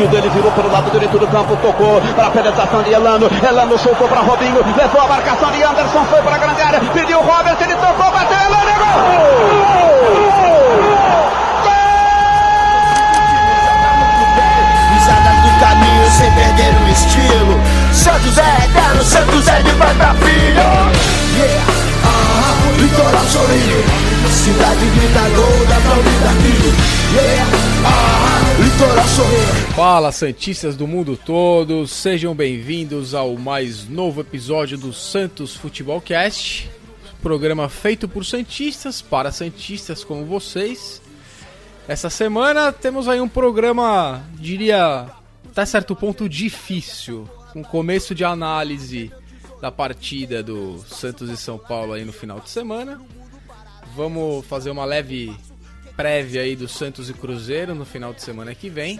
sentido, ele virou pelo lado direito do campo, tocou para a penetração de Elano. Elano soltou para Robinho, levou a marcação de Anderson, foi para a grande área, pediu o Robert, ele tocou, bateu, Elano, gol! do caminho sem perder o estilo. Santos é eterno, Santos é de pai pra filho. Yeah, ah, litoral sorrindo. Cidade grita gol, pra ouvir daqui. Yeah, ah, Fala Santistas do mundo todo, sejam bem-vindos ao mais novo episódio do Santos Futebol Cast, programa feito por Santistas para Santistas como vocês. Essa semana temos aí um programa, diria, até certo ponto difícil, com começo de análise da partida do Santos e São Paulo aí no final de semana. Vamos fazer uma leve prévia aí do Santos e Cruzeiro no final de semana que vem.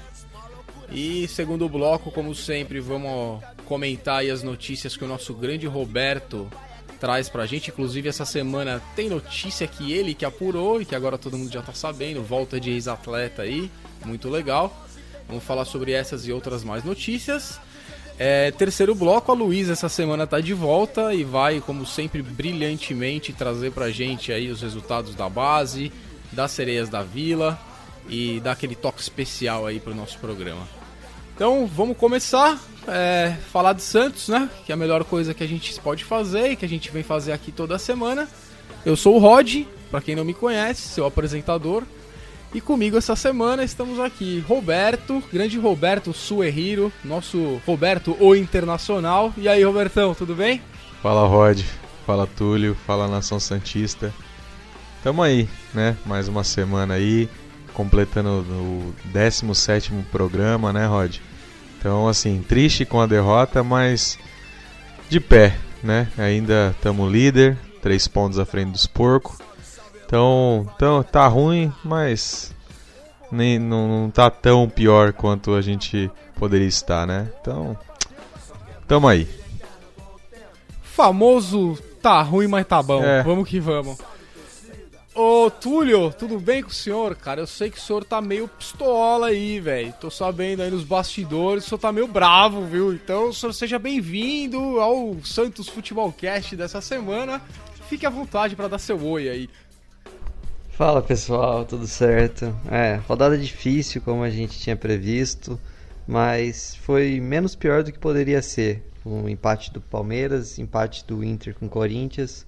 E segundo bloco, como sempre, vamos comentar as notícias que o nosso grande Roberto traz pra gente. Inclusive, essa semana tem notícia que ele que apurou e que agora todo mundo já tá sabendo. Volta de ex-atleta aí, muito legal. Vamos falar sobre essas e outras mais notícias. É, terceiro bloco, a Luísa essa semana tá de volta e vai, como sempre, brilhantemente trazer pra gente aí os resultados da base, das sereias da vila e dar aquele toque especial aí pro nosso programa. Então vamos começar é, falar de Santos, né? Que é a melhor coisa que a gente pode fazer e que a gente vem fazer aqui toda semana. Eu sou o Rod, para quem não me conhece, seu apresentador. E comigo essa semana estamos aqui Roberto, grande Roberto Suerriro, nosso Roberto o Internacional. E aí, Robertão, tudo bem? Fala Rod, fala Túlio, fala Nação Santista. Tamo aí, né? Mais uma semana aí, completando o 17 programa, né, Rod? Então, assim, triste com a derrota, mas de pé, né? Ainda estamos líder, três pontos à frente dos porcos. Então, então tá ruim, mas nem não, não tá tão pior quanto a gente poderia estar, né? Então, tamo aí. Famoso tá ruim, mas tá bom. É. Vamos que vamos. Ô Túlio, tudo bem com o senhor? Cara, eu sei que o senhor tá meio pistola aí, velho. Tô sabendo aí nos bastidores, o senhor tá meio bravo, viu? Então, o senhor seja bem-vindo ao Santos Futebol Cast dessa semana. Fique à vontade para dar seu oi aí. Fala pessoal, tudo certo? É, rodada difícil como a gente tinha previsto, mas foi menos pior do que poderia ser. Um empate do Palmeiras, empate do Inter com o Corinthians.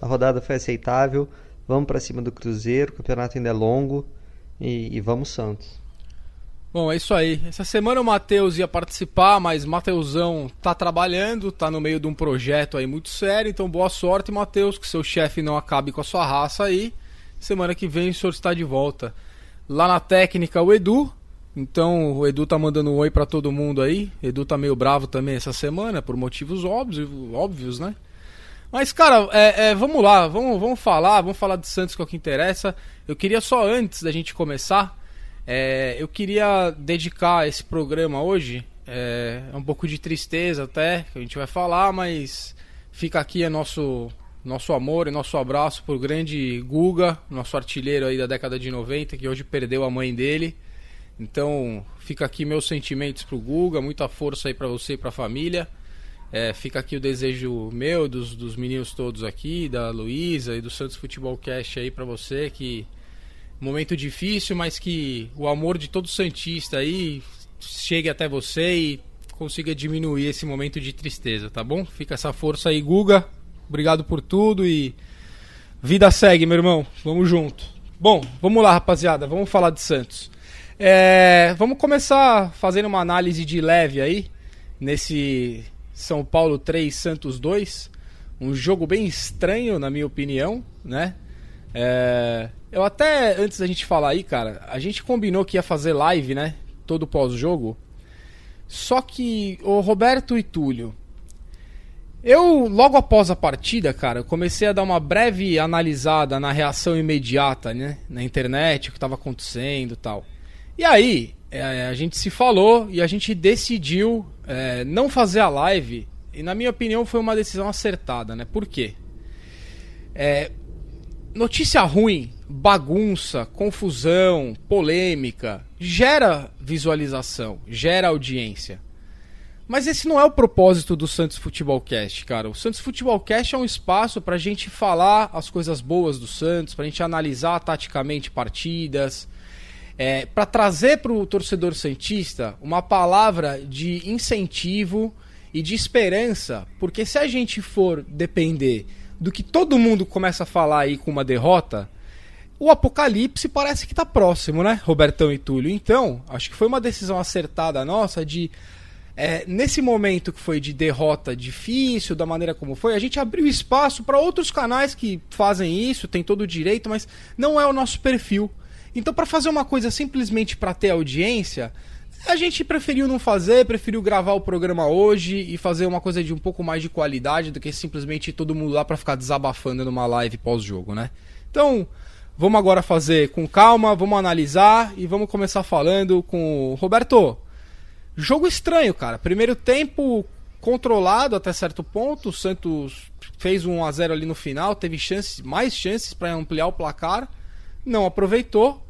A rodada foi aceitável. Vamos para cima do Cruzeiro, o campeonato ainda é longo e, e vamos Santos. Bom, é isso aí. Essa semana o Matheus ia participar, mas Mateusão tá trabalhando, tá no meio de um projeto aí muito sério, então boa sorte, Matheus, que seu chefe não acabe com a sua raça aí. Semana que vem o senhor está de volta. Lá na técnica, o Edu. Então, o Edu tá mandando um oi para todo mundo aí. Edu tá meio bravo também essa semana, por motivos óbvios, óbvios né? Mas, cara, é, é, vamos lá, vamos, vamos falar, vamos falar de Santos, que é o que interessa. Eu queria só, antes da gente começar, é, eu queria dedicar esse programa hoje, é, é um pouco de tristeza até, que a gente vai falar, mas fica aqui é nosso nosso amor e nosso abraço pro grande Guga, nosso artilheiro aí da década de 90, que hoje perdeu a mãe dele. Então, fica aqui meus sentimentos pro Guga, muita força aí para você e pra família. É, fica aqui o desejo meu, dos, dos meninos todos aqui, da Luísa e do Santos Futebol Cast aí para você, que momento difícil, mas que o amor de todo Santista aí chegue até você e consiga diminuir esse momento de tristeza, tá bom? Fica essa força aí, Guga. Obrigado por tudo e vida segue, meu irmão. Vamos junto. Bom, vamos lá, rapaziada. Vamos falar de Santos. É, vamos começar fazendo uma análise de leve aí nesse São Paulo 3 Santos 2. Um jogo bem estranho, na minha opinião, né? É, eu até, antes da gente falar aí, cara, a gente combinou que ia fazer live, né? Todo pós-jogo. Só que o Roberto e Túlio, eu, logo após a partida, cara, comecei a dar uma breve analisada na reação imediata, né? Na internet, o que estava acontecendo tal. E aí, é, a gente se falou e a gente decidiu é, não fazer a live. E na minha opinião foi uma decisão acertada, né? Por quê? É, notícia ruim bagunça, confusão, polêmica, gera visualização, gera audiência. Mas esse não é o propósito do Santos Futebol Cast, cara. O Santos Futebol Cast é um espaço para a gente falar as coisas boas do Santos, para a gente analisar taticamente partidas, é, para trazer para o torcedor santista uma palavra de incentivo e de esperança, porque se a gente for depender do que todo mundo começa a falar aí com uma derrota, o apocalipse parece que está próximo, né, Robertão e Túlio? Então, acho que foi uma decisão acertada nossa de é, nesse momento que foi de derrota difícil, da maneira como foi, a gente abriu espaço para outros canais que fazem isso, tem todo o direito, mas não é o nosso perfil. Então, para fazer uma coisa simplesmente para ter audiência, a gente preferiu não fazer, preferiu gravar o programa hoje e fazer uma coisa de um pouco mais de qualidade do que simplesmente todo mundo lá para ficar desabafando numa live pós-jogo, né? Então, vamos agora fazer com calma, vamos analisar e vamos começar falando com o Roberto. Jogo estranho, cara. Primeiro tempo controlado até certo ponto. O Santos fez um 1 a 0 ali no final, teve chances, mais chances para ampliar o placar, não aproveitou.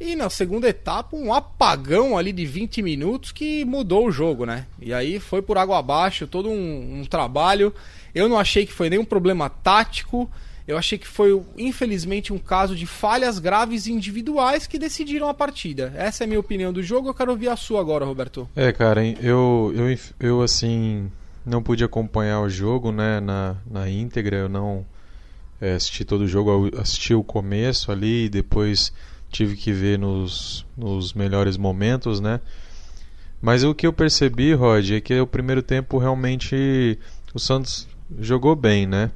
E na segunda etapa, um apagão ali de 20 minutos que mudou o jogo, né? E aí foi por água abaixo, todo um, um trabalho. Eu não achei que foi nenhum problema tático. Eu achei que foi, infelizmente, um caso de falhas graves individuais que decidiram a partida. Essa é a minha opinião do jogo. Eu quero ouvir a sua agora, Roberto. É, cara, eu, eu, eu assim, não pude acompanhar o jogo, né, na, na íntegra. Eu não é, assisti todo o jogo, assisti o começo ali, depois tive que ver nos, nos melhores momentos, né. Mas o que eu percebi, Rod, é que o primeiro tempo realmente o Santos jogou bem, né?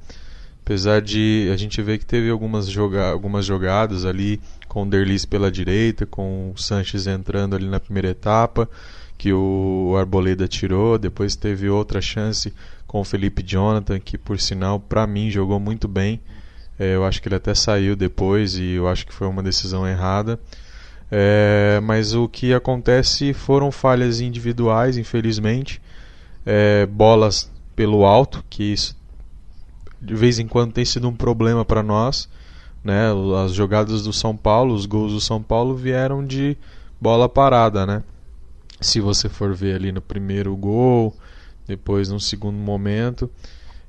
Apesar de a gente ver que teve algumas, joga algumas jogadas ali com o Derlis pela direita, com o Sanches entrando ali na primeira etapa, que o Arboleda tirou. Depois teve outra chance com o Felipe Jonathan, que por sinal, para mim, jogou muito bem. É, eu acho que ele até saiu depois e eu acho que foi uma decisão errada. É, mas o que acontece foram falhas individuais, infelizmente. É, bolas pelo alto, que isso de vez em quando tem sido um problema para nós. Né? As jogadas do São Paulo, os gols do São Paulo vieram de bola parada, né? Se você for ver ali no primeiro gol, depois no segundo momento,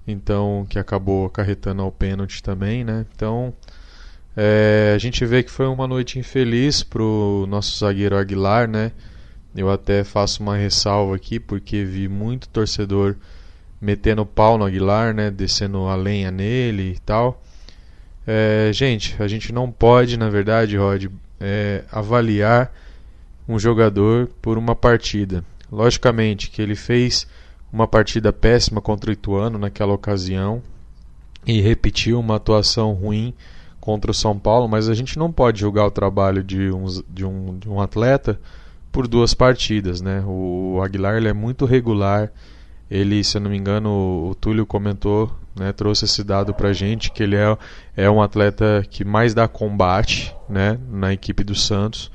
então que acabou acarretando ao pênalti também, né? Então é, a gente vê que foi uma noite infeliz pro nosso zagueiro Aguilar, né? Eu até faço uma ressalva aqui porque vi muito torcedor metendo pau no Aguilar, né? Descendo a lenha nele e tal. É, gente, a gente não pode, na verdade, Rod, é, avaliar um jogador por uma partida. Logicamente que ele fez uma partida péssima contra o Ituano naquela ocasião e repetiu uma atuação ruim contra o São Paulo, mas a gente não pode julgar o trabalho de um, de um, de um atleta por duas partidas. Né? O Aguilar é muito regular ele, se eu não me engano, o Túlio comentou, né, trouxe esse dado pra gente, que ele é, é um atleta que mais dá combate né, na equipe do Santos.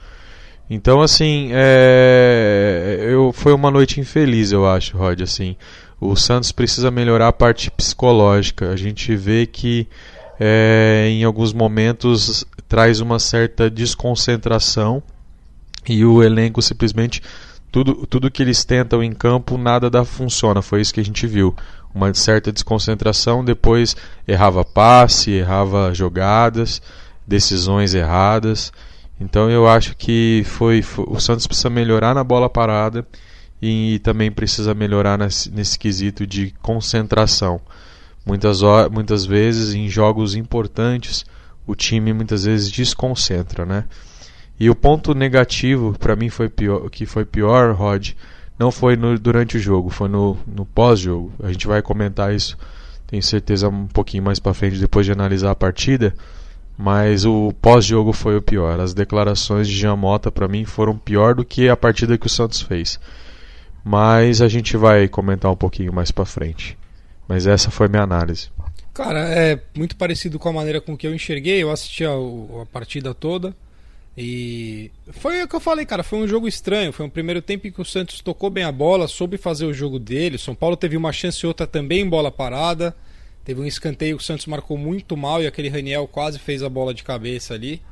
Então, assim, é, eu, foi uma noite infeliz, eu acho, Rod. Assim, o Santos precisa melhorar a parte psicológica. A gente vê que é, em alguns momentos traz uma certa desconcentração e o elenco simplesmente tudo, tudo que eles tentam em campo, nada dá funciona. Foi isso que a gente viu. Uma certa desconcentração, depois errava passe, errava jogadas, decisões erradas. Então eu acho que foi, foi o Santos precisa melhorar na bola parada e, também precisa melhorar nesse, nesse quesito de concentração. Muitas, muitas vezes em jogos importantes o time muitas vezes desconcentra, né? E o ponto negativo para mim foi pior, que foi pior, Rod, não foi no, durante o jogo, foi no, no pós-jogo. A gente vai comentar isso, tenho certeza um pouquinho mais para frente depois de analisar a partida. Mas o pós-jogo foi o pior. As declarações de Jean Mota para mim foram pior do que a partida que o Santos fez. Mas a gente vai comentar um pouquinho mais para frente. Mas essa foi minha análise. Cara, é muito parecido com a maneira com que eu enxerguei. Eu assisti a, a partida toda. E foi o que eu falei, cara. Foi um jogo estranho. Foi um primeiro tempo em que o Santos tocou bem a bola, soube fazer o jogo dele. São Paulo teve uma chance e outra também em bola parada. Teve um escanteio que o Santos marcou muito mal e aquele Raniel quase fez a bola de cabeça ali.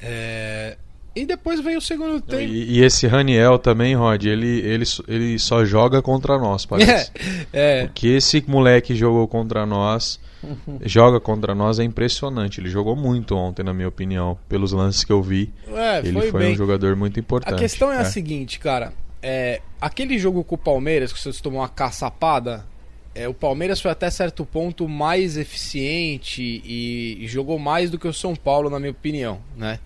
É... E depois veio o segundo tempo. E, e, esse Raniel também, Rod, ele, ele, ele só joga contra nós, parece. É, é. O que esse moleque jogou contra nós, joga contra nós é impressionante. Ele jogou muito ontem, na minha opinião, pelos lances que eu vi. É, ele foi, foi um jogador muito importante. A questão é, é. a seguinte, cara. É, aquele jogo com o Palmeiras, que o Santos tomou uma caçapada, é, o Palmeiras foi até certo ponto mais eficiente e, e, jogou mais do que o São Paulo, na minha opinião, né?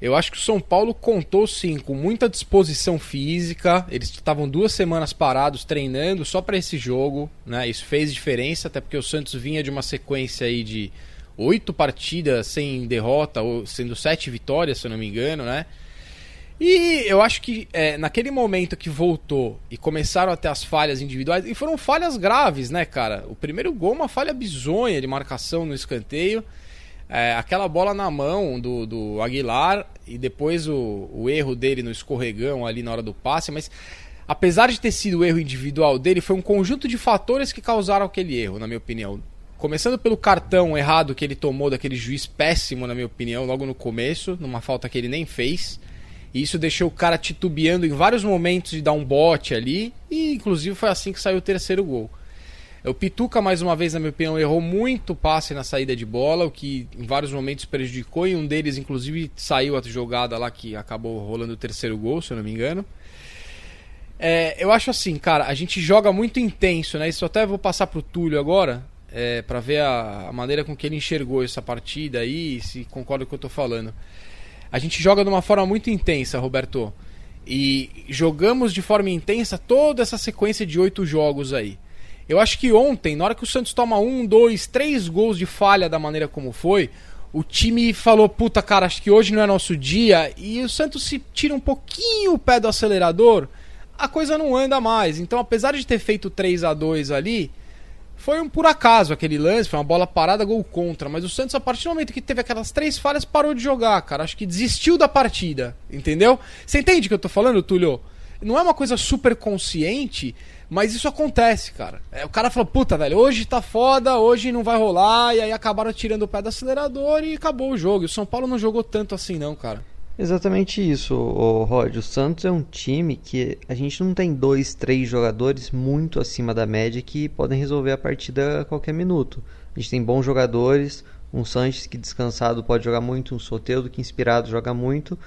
Eu acho que o São Paulo contou sim com muita disposição física. Eles estavam duas semanas parados treinando só para esse jogo, né? Isso fez diferença, até porque o Santos vinha de uma sequência aí de oito partidas sem derrota, ou sendo sete vitórias, se eu não me engano, né? E eu acho que é, naquele momento que voltou e começaram a ter as falhas individuais, e foram falhas graves, né, cara? O primeiro gol, uma falha bizonha de marcação no escanteio. É, aquela bola na mão do, do Aguilar e depois o, o, erro dele no escorregão ali na hora do passe, mas apesar de ter sido o erro individual dele, foi um conjunto de fatores que causaram aquele erro, na minha opinião. Começando pelo cartão errado que ele tomou daquele juiz péssimo, na minha opinião, logo no começo, numa falta que ele nem fez. E isso deixou o cara titubeando em vários momentos de dar um bote ali, e inclusive foi assim que saiu o terceiro gol. O Pituca, mais uma vez, na minha opinião, errou muito passe na saída de bola, o que em vários momentos prejudicou, e um deles, inclusive, saiu a jogada lá que acabou rolando o terceiro gol, se eu não me engano. É, eu acho assim, cara, a gente joga muito intenso, né? Isso até vou passar pro Túlio agora, é, para ver a, a, maneira com que ele enxergou essa partida aí, se concorda com o que eu tô falando. A gente joga de uma forma muito intensa, Roberto. E jogamos de forma intensa toda essa sequência de oito jogos aí. Eu acho que ontem, na hora que o Santos toma um, dois, três gols de falha da maneira como foi, o time falou, puta cara, acho que hoje não é nosso dia, e o Santos se tira um pouquinho o pé do acelerador, a coisa não anda mais. Então, apesar de ter feito 3 a 2 ali, foi um por acaso aquele lance, foi uma bola parada, gol contra. Mas o Santos, a partir do momento que teve aquelas três falhas, parou de jogar, cara. Acho que desistiu da partida, entendeu? Você entende o que eu tô falando, Túlio? Não é uma coisa super consciente, mas isso acontece, cara. É, o cara falou, puta, velho, hoje tá foda, hoje não vai rolar, e aí acabaram tirando o pé do acelerador e acabou o jogo. E o São Paulo não jogou tanto assim, não, cara. Exatamente isso, o Rod. O Santos é um time que a gente não tem dois, três jogadores muito acima da média que podem resolver a partida a qualquer minuto. A gente tem bons jogadores, um Sanches que descansado pode jogar muito, um Soteldo que inspirado joga muito,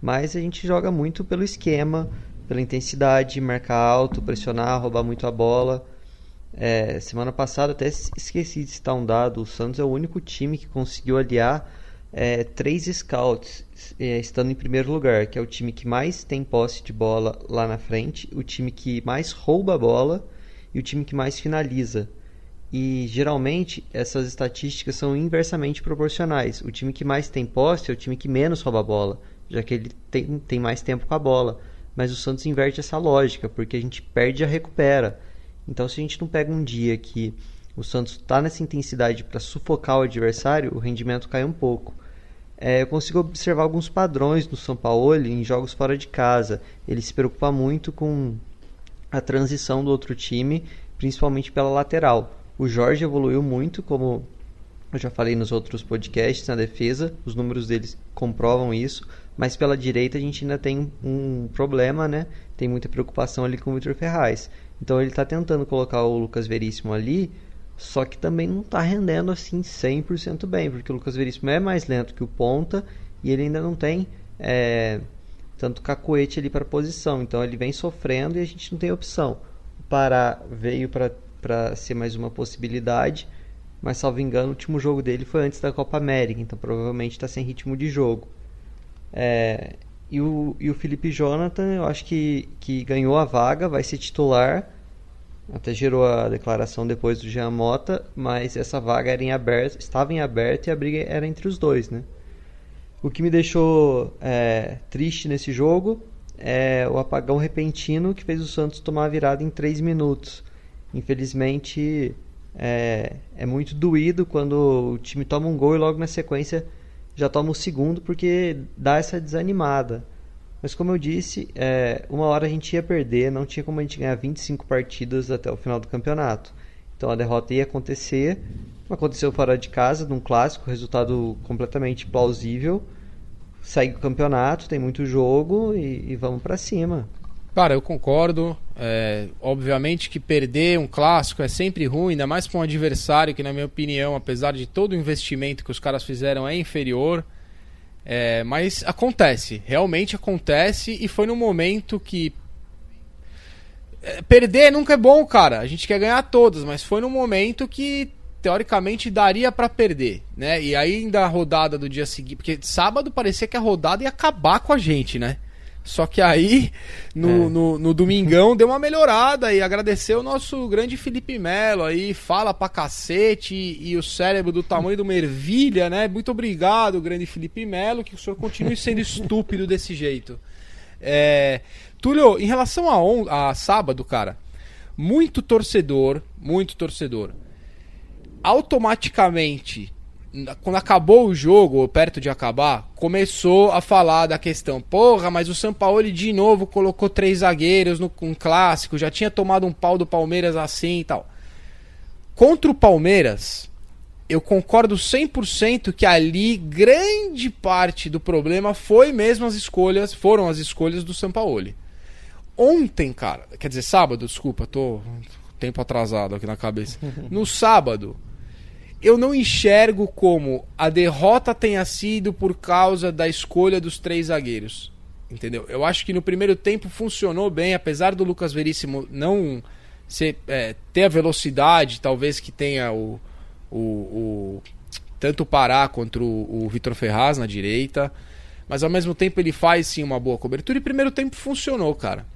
mas a gente joga muito pelo esquema, pela intensidade, marcar alto, pressionar, roubar muito a bola. É, semana passada até esqueci de citar um dado, o Santos é o único time que conseguiu aliar é, três scouts é, estando em primeiro lugar, que é o time que mais tem posse de bola lá na frente, o time que mais rouba a bola e o time que mais finaliza. E geralmente essas estatísticas são inversamente proporcionais. O time que mais tem posse é o time que menos rouba a bola, já que ele tem, tem mais tempo com a bola. Mas o Santos inverte essa lógica, porque a gente perde e recupera. Então, se a gente não pega um dia que o Santos está nessa intensidade para sufocar o adversário, o rendimento cai um pouco. É, eu consigo observar alguns padrões do São Paulo em jogos fora de casa. Ele se preocupa muito com a transição do outro time, principalmente pela lateral. O Jorge evoluiu muito, como eu já falei nos outros podcasts, na defesa. Os números deles comprovam isso. Mas pela direita a gente ainda tem um problema, né? Tem muita preocupação ali com o Vitor Ferraz. Então ele está tentando colocar o Lucas Veríssimo ali só que também não está rendendo assim 100% bem, porque o Lucas Veríssimo é mais lento que o ponta e ele ainda não tem é, tanto cacoete ali para posição. Então ele vem sofrendo e a gente não tem opção. O Pará veio para ser mais uma possibilidade, mas salvo engano, o último jogo dele foi antes da Copa América, então provavelmente está sem ritmo de jogo. É, e, o, e o Felipe Jonathan, eu acho que, que ganhou a vaga, vai ser titular até gerou a declaração depois do Jean Mota, mas essa vaga era em aberto, estava em aberto e a briga era entre os dois, né? O que me deixou é, triste nesse jogo é o apagão repentino que fez o Santos tomar a virada em 3 minutos. Infelizmente, é, é muito doído quando o time toma um gol e logo na sequência já toma o segundo, porque dá essa desanimada. Mas como eu disse, é, uma hora a gente ia perder, não tinha como a gente ganhar 25 partidas até o final do campeonato. Então a derrota ia acontecer. Aconteceu fora de casa, num clássico, resultado completamente plausível. Segue o campeonato, tem muito jogo e, e vamos para cima. Cara, eu concordo. É, obviamente que perder um clássico é sempre ruim, ainda mais para um adversário que, na minha opinião, apesar de todo o investimento que os caras fizeram, é inferior. É, mas acontece, realmente acontece, e foi num momento que. É, perder nunca é bom, cara. A gente quer ganhar todas, mas foi num momento que teoricamente daria para perder, né? E ainda a rodada do dia seguinte, porque sábado parecia que a rodada ia acabar com a gente, né? Só que aí, no, é. no, no, domingão, deu uma melhorada e agradecer o nosso grande Felipe Melo aí, fala pra cacete e, e o cérebro do tamanho de uma ervilha, né? Muito obrigado, grande Felipe Melo, que o senhor continue sendo estúpido desse jeito. É, Túlio, em relação a, on, a sábado, cara, muito torcedor, muito torcedor, automaticamente quando acabou o jogo, ou perto de acabar, começou a falar da questão. Porra, mas o São Paulo de novo colocou três zagueiros no um clássico, já tinha tomado um pau do Palmeiras assim e tal. Contra o Palmeiras, eu concordo 100% que ali grande parte do problema foi mesmo as escolhas, foram as escolhas do São Paulo. Ontem, cara, quer dizer, sábado, desculpa, tô tempo atrasado aqui na cabeça. No sábado, eu não enxergo como a derrota tenha sido por causa da escolha dos três zagueiros. Entendeu? Eu acho que no primeiro tempo funcionou bem, apesar do Lucas Veríssimo não ser, é, ter a velocidade, talvez que tenha o, o, o tanto o Pará quanto o, o Vitor Ferraz na direita. Mas ao mesmo tempo ele faz sim uma boa cobertura e primeiro tempo funcionou, cara.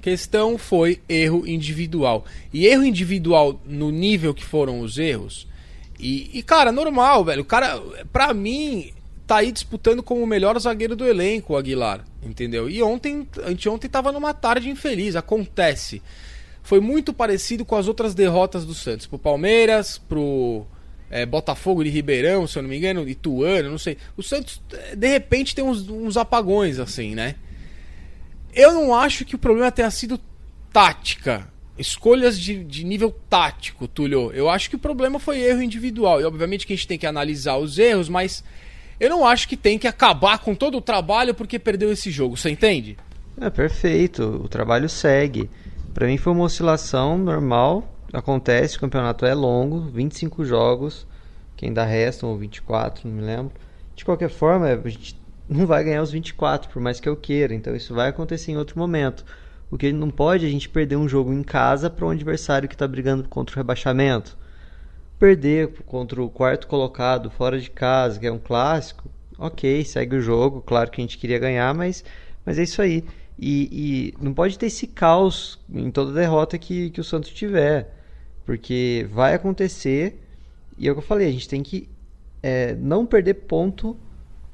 Questão foi erro individual. E erro individual no nível que foram os erros, e, e, cara, normal, velho. O cara, pra mim, tá aí disputando como o melhor zagueiro do elenco, o Aguilar. Entendeu? E ontem, anteontem tava numa tarde infeliz. Acontece. Foi muito parecido com as outras derrotas do Santos. Pro Palmeiras, pro é, Botafogo de Ribeirão, se eu não me engano, Ituano, não sei. O Santos, de repente, tem uns, uns apagões, assim, né? Eu não acho que o problema tenha sido tática escolhas de, de nível tático, Túlio. Eu acho que o problema foi erro individual. E obviamente que a gente tem que analisar os erros, mas eu não acho que tem que acabar com todo o trabalho porque perdeu esse jogo. Você entende? É perfeito. O trabalho segue. Para mim foi uma oscilação normal. Acontece, o campeonato é longo, 25 jogos. Quem dá restam, ou 24, não me lembro. De qualquer forma, a gente não vai ganhar os 24, por mais que eu queira. Então isso vai acontecer em outro momento. O que não pode a gente perder um jogo em casa para um adversário que está brigando contra o rebaixamento. Perder contra o quarto colocado fora de casa, que é um clássico, ok, segue o jogo. Claro que a gente queria ganhar, mas, mas é isso aí. E, e não pode ter esse caos em toda derrota que, que o Santos tiver, porque vai acontecer. E é o que eu falei, a gente tem que é, não perder ponto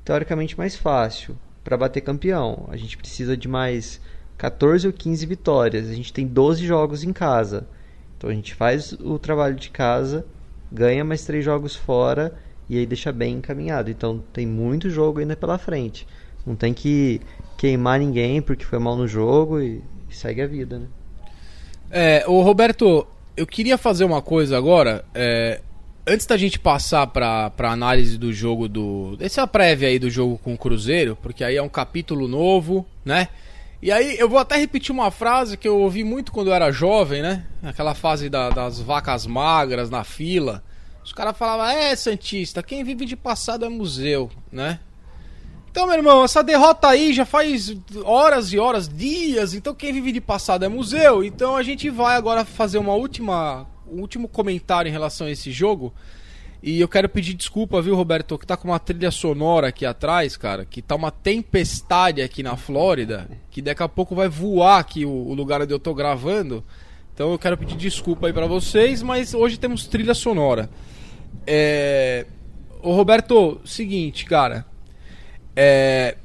teoricamente mais fácil para bater campeão. A gente precisa de mais 14 ou 15 vitórias. A gente tem 12 jogos em casa. Então a gente faz o trabalho de casa, ganha mais 3 jogos fora e aí deixa bem encaminhado. Então tem muito jogo ainda pela frente. Não tem que queimar ninguém porque foi mal no jogo e, segue a vida, né? É, o Roberto, eu queria fazer uma coisa agora. É, antes da gente passar para a análise do jogo do. Essa prévia aí do jogo com o Cruzeiro, porque aí é um capítulo novo, né? E aí, eu vou até repetir uma frase que eu ouvi muito quando eu era jovem, né? Aquela fase da, das vacas magras na fila. Os caras falavam, é, Santista, quem vive de passado é museu, né? Então, meu irmão, essa derrota aí já faz horas e horas, dias. Então, quem vive de passado é museu. Então, a gente vai agora fazer uma última, um último comentário em relação a esse jogo. E eu quero pedir desculpa, viu, Roberto, que tá com uma trilha sonora aqui atrás, cara, que tá uma tempestade aqui na Flórida, que daqui a pouco vai voar aqui o, o lugar onde eu tô gravando. Então eu quero pedir desculpa aí para vocês, mas hoje temos trilha sonora. É... Ô Roberto, seguinte, cara. É...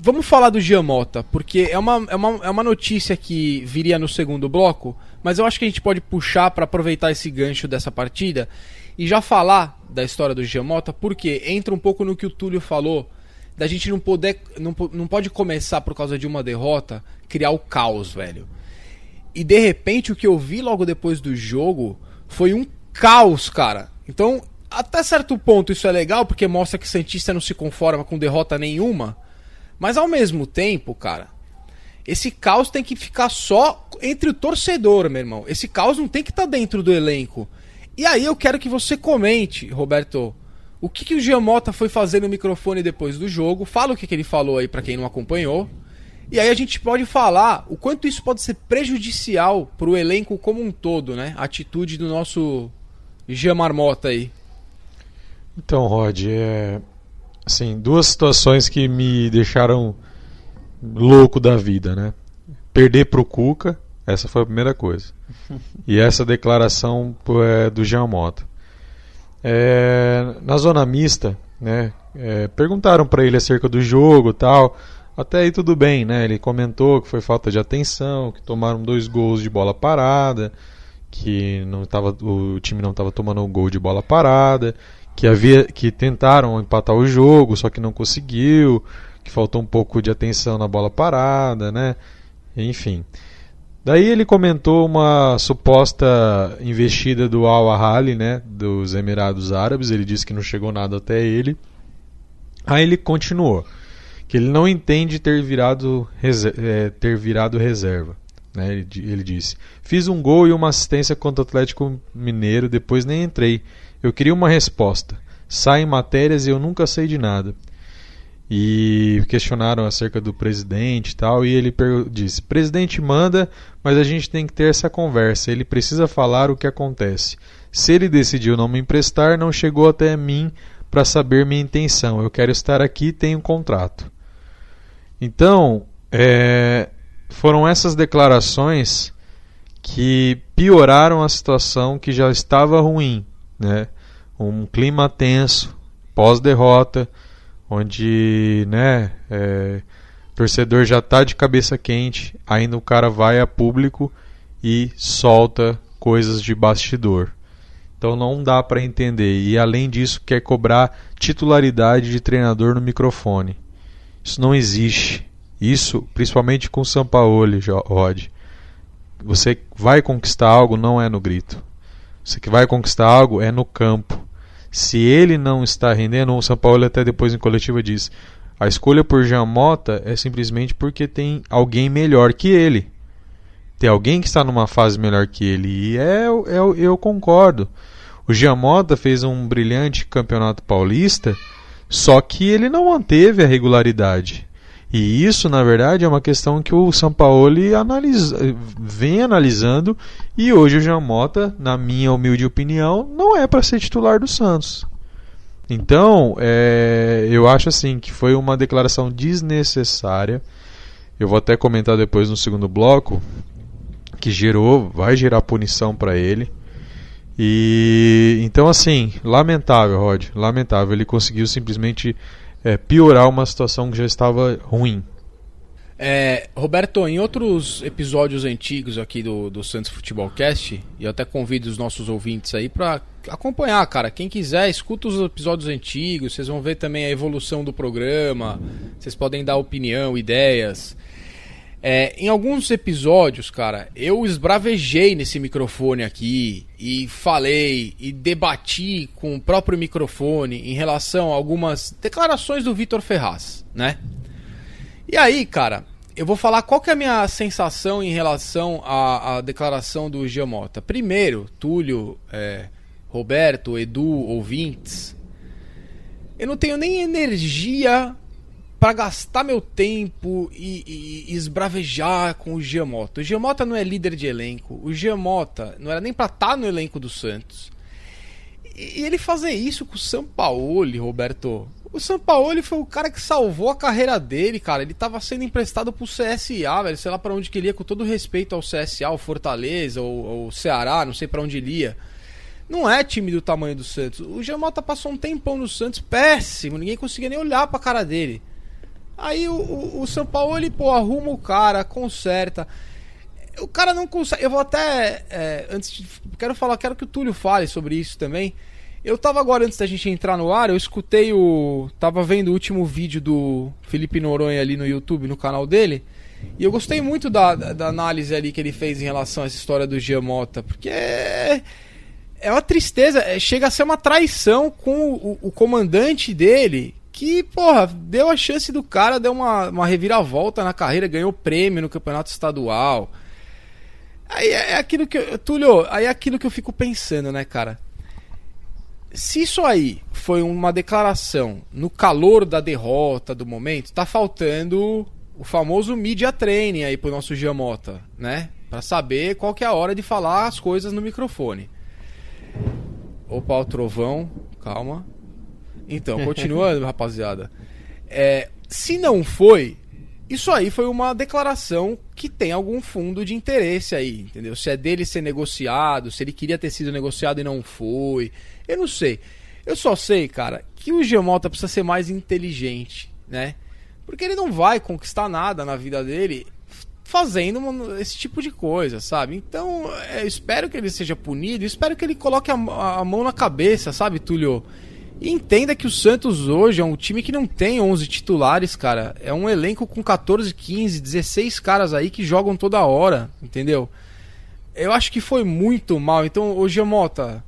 Vamos falar do Giamota, porque é uma, é, uma, é uma notícia que viria no segundo bloco, mas eu acho que a gente pode puxar para aproveitar esse gancho dessa partida e já falar da história do Giamota, porque entra um pouco no que o Túlio falou, da gente não poder. Não, não pode começar por causa de uma derrota, criar o caos, velho. E de repente o que eu vi logo depois do jogo foi um caos, cara. Então, até certo ponto isso é legal, porque mostra que Santista não se conforma com derrota nenhuma. Mas ao mesmo tempo, cara, esse caos tem que ficar só entre o torcedor, meu irmão. Esse caos não tem que estar tá dentro do elenco. E aí eu quero que você comente, Roberto, o que, que o Giamota foi fazer no microfone depois do jogo. Fala o que, que ele falou aí para quem não acompanhou. E aí a gente pode falar o quanto isso pode ser prejudicial para o elenco como um todo, né? A atitude do nosso Jean Marmota aí. Então, Rod, é assim, duas situações que me deixaram louco da vida, né? Perder pro Cuca, essa foi a primeira coisa. E essa declaração é, do Jean Mota. É, na zona mista, né? É, perguntaram para ele acerca do jogo, tal. Até aí tudo bem, né? Ele comentou que foi falta de atenção, que tomaram dois gols de bola parada, que não tava, o time não estava tomando um gol de bola parada, que havia que tentaram empatar o jogo, só que não conseguiu, que faltou um pouco de atenção na bola parada, né? Enfim. Daí ele comentou uma suposta investida do Al Ahly, né, dos Emirados Árabes, ele disse que não chegou nada até ele. Aí ele continuou que ele não entende ter virado, é, ter virado reserva. Né? Ele, ele disse: Fiz um gol e uma assistência contra o Atlético Mineiro, depois nem entrei. Eu queria uma resposta. Saem matérias e eu nunca sei de nada. E questionaram acerca do presidente e tal, e ele disse: Presidente manda, mas a gente tem que ter essa conversa. Ele precisa falar o que acontece. Se ele decidiu não me emprestar, não chegou até mim para saber minha intenção. Eu quero estar aqui, tenho um contrato. Então, é, foram essas declarações que pioraram a situação que já estava ruim, né? Um clima tenso, pós-derrota, onde, né, é, o torcedor já está de cabeça quente, ainda o cara vai a público e solta coisas de bastidor. Então não dá para entender. E além disso, quer cobrar titularidade de treinador no microfone. Isso não existe. Isso, principalmente com São Paulo, Rod. Você vai conquistar algo não é no grito. Você que vai conquistar algo é no campo. Se ele não está rendendo, o São Paulo até depois em coletiva diz: a escolha por Jamota é simplesmente porque tem alguém melhor que ele. Tem alguém que está numa fase melhor que ele. E é, é eu concordo. O Jamota fez um brilhante campeonato paulista só que ele não manteve a regularidade. E isso, na verdade, é uma questão que o Sampaoli analisa, vem analisando e hoje o Jean Mota, na minha humilde opinião, não é para ser titular do Santos. Então, é, eu acho assim que foi uma declaração desnecessária. Eu vou até comentar depois no segundo bloco que gerou, vai gerar punição para ele. E então assim, lamentável, Rod, lamentável. Ele conseguiu simplesmente é, piorar uma situação que já estava ruim. É, Roberto, em outros episódios antigos aqui do, do Santos Futebol Cast, e eu até convido os nossos ouvintes aí para acompanhar, cara. Quem quiser, escuta os episódios antigos, vocês vão ver também a evolução do programa, vocês podem dar opinião, ideias. É, em alguns episódios, cara, eu esbravejei nesse microfone aqui e falei e debati com o próprio microfone em relação a algumas declarações do Vitor Ferraz, né? E aí, cara, eu vou falar qual que é a minha sensação em relação à, à declaração do Giamota. Primeiro, Túlio, é, Roberto, Edu, ouvintes, eu não tenho nem energia para gastar meu tempo e, e, e, esbravejar com o Giamota. O Giamota não é líder de elenco. O Giamota não era nem para estar tá no elenco do Santos. E, e ele fazer isso com o Sampaoli, Roberto. O Sampaoli foi o cara que salvou a carreira dele, cara. Ele tava sendo emprestado pro CSA, velho. Sei lá para onde que ele ia, com todo respeito ao CSA, ao Fortaleza, ou Ceará, não sei para onde ele ia. Não é time do tamanho do Santos. O Giamota passou um tempão no Santos péssimo. Ninguém conseguia nem olhar pra cara dele. Aí o, o, o São Paulo, ele, pô, arruma o cara, conserta. O cara não consegue. Eu vou até. É, antes de, Quero falar, quero que o Túlio fale sobre isso também. Eu tava agora, antes da gente entrar no ar, eu escutei o. Tava vendo o último vídeo do Felipe Noronha ali no YouTube, no canal dele. E eu gostei muito da, da, da análise ali que ele fez em relação a essa história do Giamota. Porque. é uma tristeza, é, chega a ser uma traição com o, o, comandante dele, que, porra, deu a chance do cara, deu uma, uma reviravolta na carreira, ganhou prêmio no campeonato estadual. Aí é, é aquilo que eu, Túlio, aí é aquilo que eu fico pensando, né, cara? Se isso aí foi uma declaração no calor da derrota do momento, tá faltando o famoso media training aí pro nosso Giamota, né? Para saber qual que é a hora de falar as coisas no microfone. Opa, o trovão, calma. Então, continuando, rapaziada. É, se não foi, isso aí foi uma declaração que tem algum fundo de interesse aí, entendeu? Se é dele ser negociado, se ele queria ter sido negociado e não foi. Eu não sei. Eu só sei, cara, que o Giamota precisa ser mais inteligente, né? Porque ele não vai conquistar nada na vida dele fazendo esse tipo de coisa, sabe? Então, é, espero que ele seja punido, espero que ele coloque a, a mão na cabeça, sabe, Túlio? E entenda que o Santos hoje é um time que não tem 11 titulares, cara. É um elenco com 14, 15, 16 caras aí que jogam toda hora, entendeu? Eu acho que foi muito mal. Então, ô Giamota,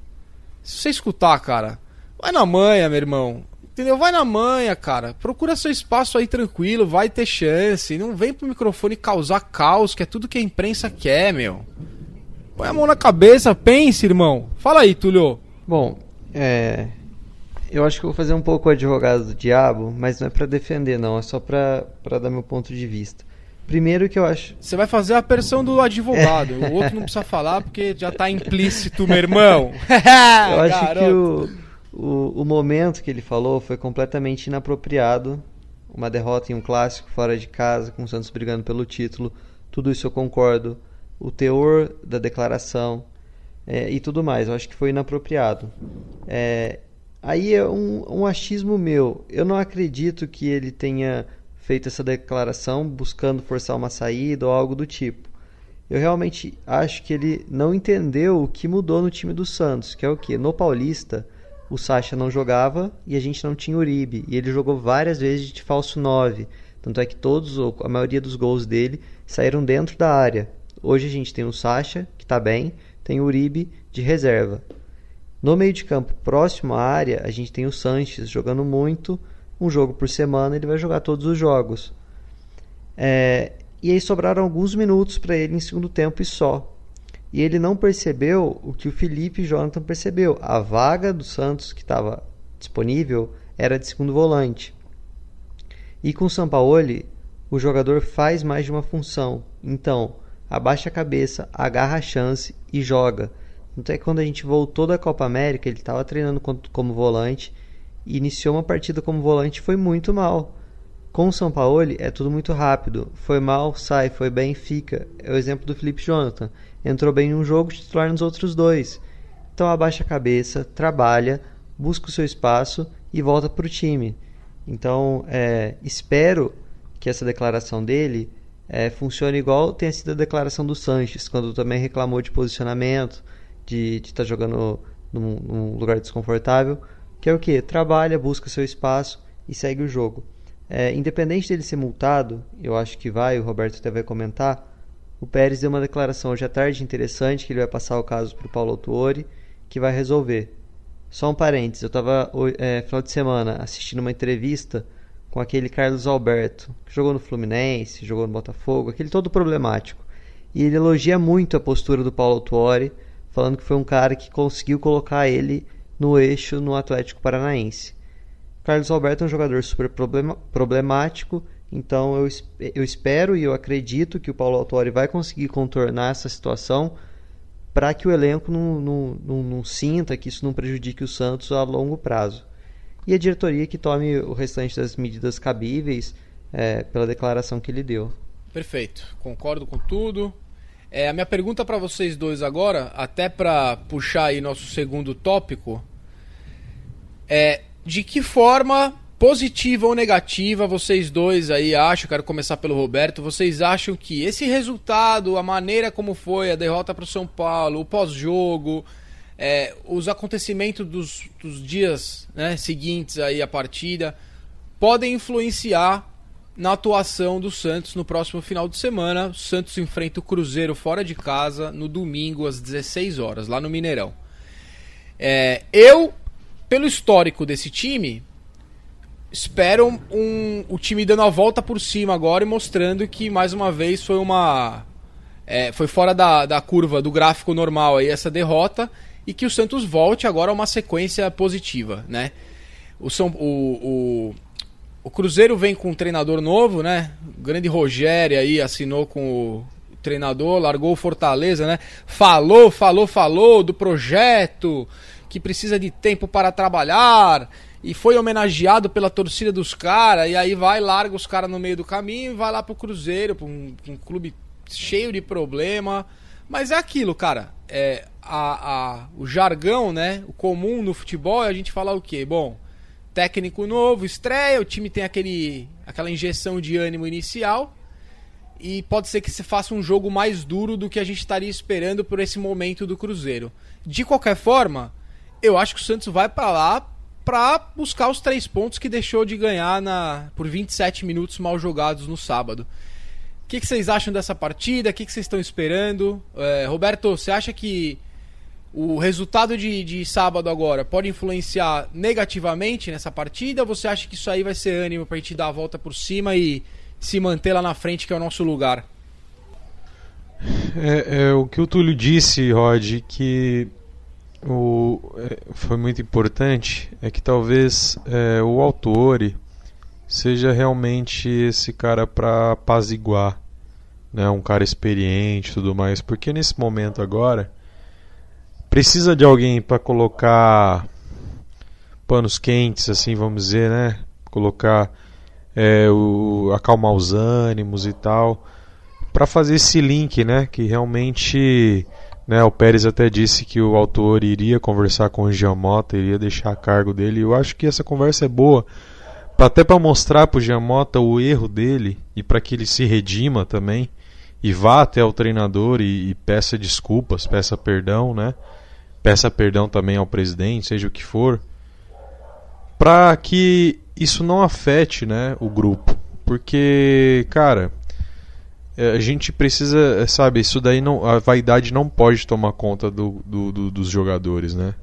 se você escutar, cara, vai na manha, meu irmão. Entendeu? Vai na manha, cara. Procura seu espaço aí tranquilo, vai ter chance. Não vem pro microfone causar caos, que é tudo que a imprensa quer, meu. Põe a mão na cabeça, pense, irmão. Fala aí, Tulio. Bom, é, eu acho que eu vou fazer um pouco o advogado do diabo, mas não é para defender, não, é só para dar meu ponto de vista. Primeiro que eu acho. Você vai fazer a versão do advogado. O outro não precisa falar porque já tá implícito, meu irmão. eu acho Garoto. que o, o, o momento que ele falou foi completamente inapropriado. Uma derrota em um clássico fora de casa, com o Santos brigando pelo título. Tudo isso eu concordo. O teor da declaração é, e tudo mais, eu acho que foi inapropriado. É, Aí é um, um achismo meu. Eu não acredito que ele tenha feito essa declaração buscando forçar uma saída ou algo do tipo. Eu realmente acho que ele não entendeu o que mudou no time do Santos, que é o que? No Paulista, o Sacha não jogava e a gente não tinha Uribe. E ele jogou várias vezes de falso 9. Tanto é que todos, a maioria dos gols dele saíram dentro da área. Hoje a gente tem o Sacha, que está bem, tem o Uribe de reserva. No meio de campo, próximo à área, a gente tem o Sanches jogando muito, um jogo por semana, ele vai jogar todos os jogos. É, e aí sobraram alguns minutos para ele em segundo tempo e só. E ele não percebeu o que o Felipe e Jonathan percebeu. A vaga do Santos que estava disponível era de segundo volante. E com o Sampaoli, o jogador faz mais de uma função. Então, abaixa a cabeça, agarra a chance e joga. Então é que quando a gente voltou da Copa América, ele estava treinando como volante iniciou uma partida como volante foi muito mal. Com o São Paulo é tudo muito rápido. Foi mal, sai, foi bem, fica. É o exemplo do Felipe Jonathan. Entrou bem em um jogo, titular nos outros dois. Então abaixa a cabeça, trabalha, busca o seu espaço e volta para o time. Então é, espero que essa declaração dele é, funcione igual tenha sido a declaração do Sanches, quando também reclamou de posicionamento, de estar tá jogando num, num, lugar desconfortável, que é o que? Trabalha, busca seu espaço e segue o jogo. É, independente dele ser multado, eu acho que vai, o Roberto até vai comentar, o Pérez deu uma declaração hoje à tarde interessante, que ele vai passar o caso para o Paulo Autuori, que vai resolver. Só um parênteses, eu estava é, final de semana assistindo uma entrevista com aquele Carlos Alberto, que jogou no Fluminense, jogou no Botafogo, aquele todo problemático. E ele elogia muito a postura do Paulo Autuori, falando que foi um cara que conseguiu colocar ele no eixo no Atlético Paranaense. Carlos Alberto é um jogador super problemático, então eu, eu espero e eu acredito que o Paulo Autori vai conseguir contornar essa situação para que o elenco não, não, não, não, sinta que isso não prejudique o Santos a longo prazo. E a diretoria que tome o restante das medidas cabíveis é, pela declaração que ele deu. Perfeito, concordo com tudo. É, a minha pergunta para vocês dois agora, até para puxar aí nosso segundo tópico, é de que forma positiva ou negativa vocês dois aí acham, quero começar pelo Roberto, vocês acham que esse resultado, a maneira como foi a derrota para o São Paulo, o pós-jogo, é, os acontecimentos dos, dos dias né, seguintes aí à partida, podem influenciar na atuação do Santos no próximo final de semana. O Santos enfrenta o Cruzeiro fora de casa no domingo às 16 horas, lá no Mineirão. É, eu, pelo histórico desse time, espero um, o time dando a volta por cima agora e mostrando que mais uma vez foi uma. É, foi fora da, da curva do gráfico normal aí essa derrota e que o Santos volte agora a uma sequência positiva, né? O, São, o, o, o Cruzeiro vem com um treinador novo, né? O grande Rogério aí assinou com o treinador, largou o Fortaleza, né? Falou, falou, falou do projeto que precisa de tempo para trabalhar e foi homenageado pela torcida dos caras, e aí vai, larga os caras no meio do caminho e vai lá pro Cruzeiro, pra um, um clube cheio de problema. Mas é aquilo, cara. É, a, a, o jargão, né? O comum no futebol é a gente falar o quê? Bom, técnico novo, estreia, o time tem aquele, aquela injeção de ânimo inicial. E pode ser que se faça um jogo mais duro do que a gente estaria esperando por esse momento do Cruzeiro. De qualquer forma, eu acho que o Santos vai para lá para buscar os três pontos que deixou de ganhar na, por 27 minutos mal jogados no sábado. O que, que vocês acham dessa partida? O que, que vocês estão esperando? É, Roberto, você acha que o resultado de, de sábado agora pode influenciar negativamente nessa partida? Ou você acha que isso aí vai ser ânimo para a gente dar a volta por cima e se manter lá na frente, que é o nosso lugar? É, é o que o Túlio disse, Rod, que o, é, foi muito importante é que talvez é, o autor seja realmente esse cara para apaziguar, né, um cara experiente e tudo mais, porque nesse momento agora precisa de alguém para colocar panos quentes, assim, vamos dizer, né, colocar é, o, acalmar os ânimos e tal, para fazer esse link, né, que realmente né, o Pérez até disse que o autor iria conversar com o Giamota, iria deixar a cargo dele. Eu acho que essa conversa é boa, até para mostrar para o Giamota o erro dele e para que ele se redima também e vá até o treinador e, e, peça desculpas, peça perdão, né? Peça perdão também ao presidente, seja o que for, para que isso não afete, né, o grupo, porque, cara, é, a gente precisa, é, sabe, isso daí não, a vaidade não pode tomar conta do, do, do, dos jogadores, né?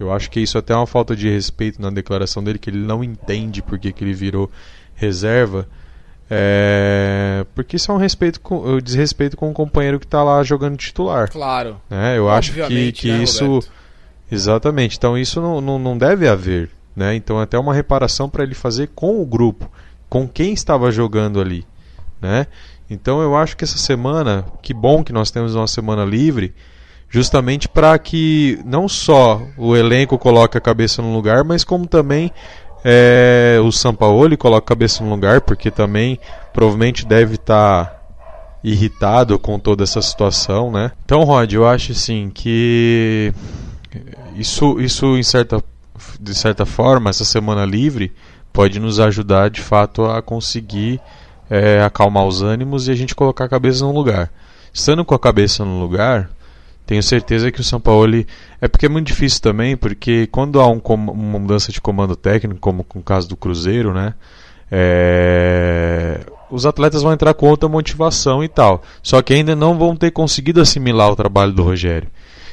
Eu acho que isso até é uma falta de respeito na declaração dele, que ele não entende porque que ele virou reserva. É, porque isso é um respeito com, desrespeito com o companheiro que está lá jogando titular. Claro. É, eu acho que, que né, isso. Roberto? Exatamente. Então isso não, não, não deve haver. Né? Então até uma reparação para ele fazer com o grupo, com quem estava jogando ali. Né? Então eu acho que essa semana, que bom que nós temos uma semana livre, justamente para que não só o elenco coloque a cabeça no lugar, mas como também é, o Sampaoli coloque a cabeça no lugar, porque também provavelmente deve estar tá irritado com toda essa situação, né? Então, Rod, eu acho assim que isso, isso em certa, de certa forma, essa semana livre pode nos ajudar de fato a conseguir é, acalmar os ânimos e a gente colocar a cabeça no lugar. Estando com a cabeça no lugar, tenho certeza que o São Paulo é porque é muito difícil também, porque quando há um, uma mudança de comando técnico, como com o caso do Cruzeiro, né? É, os atletas vão entrar com outra motivação e tal. Só que ainda não vão ter conseguido assimilar o trabalho do Rogério.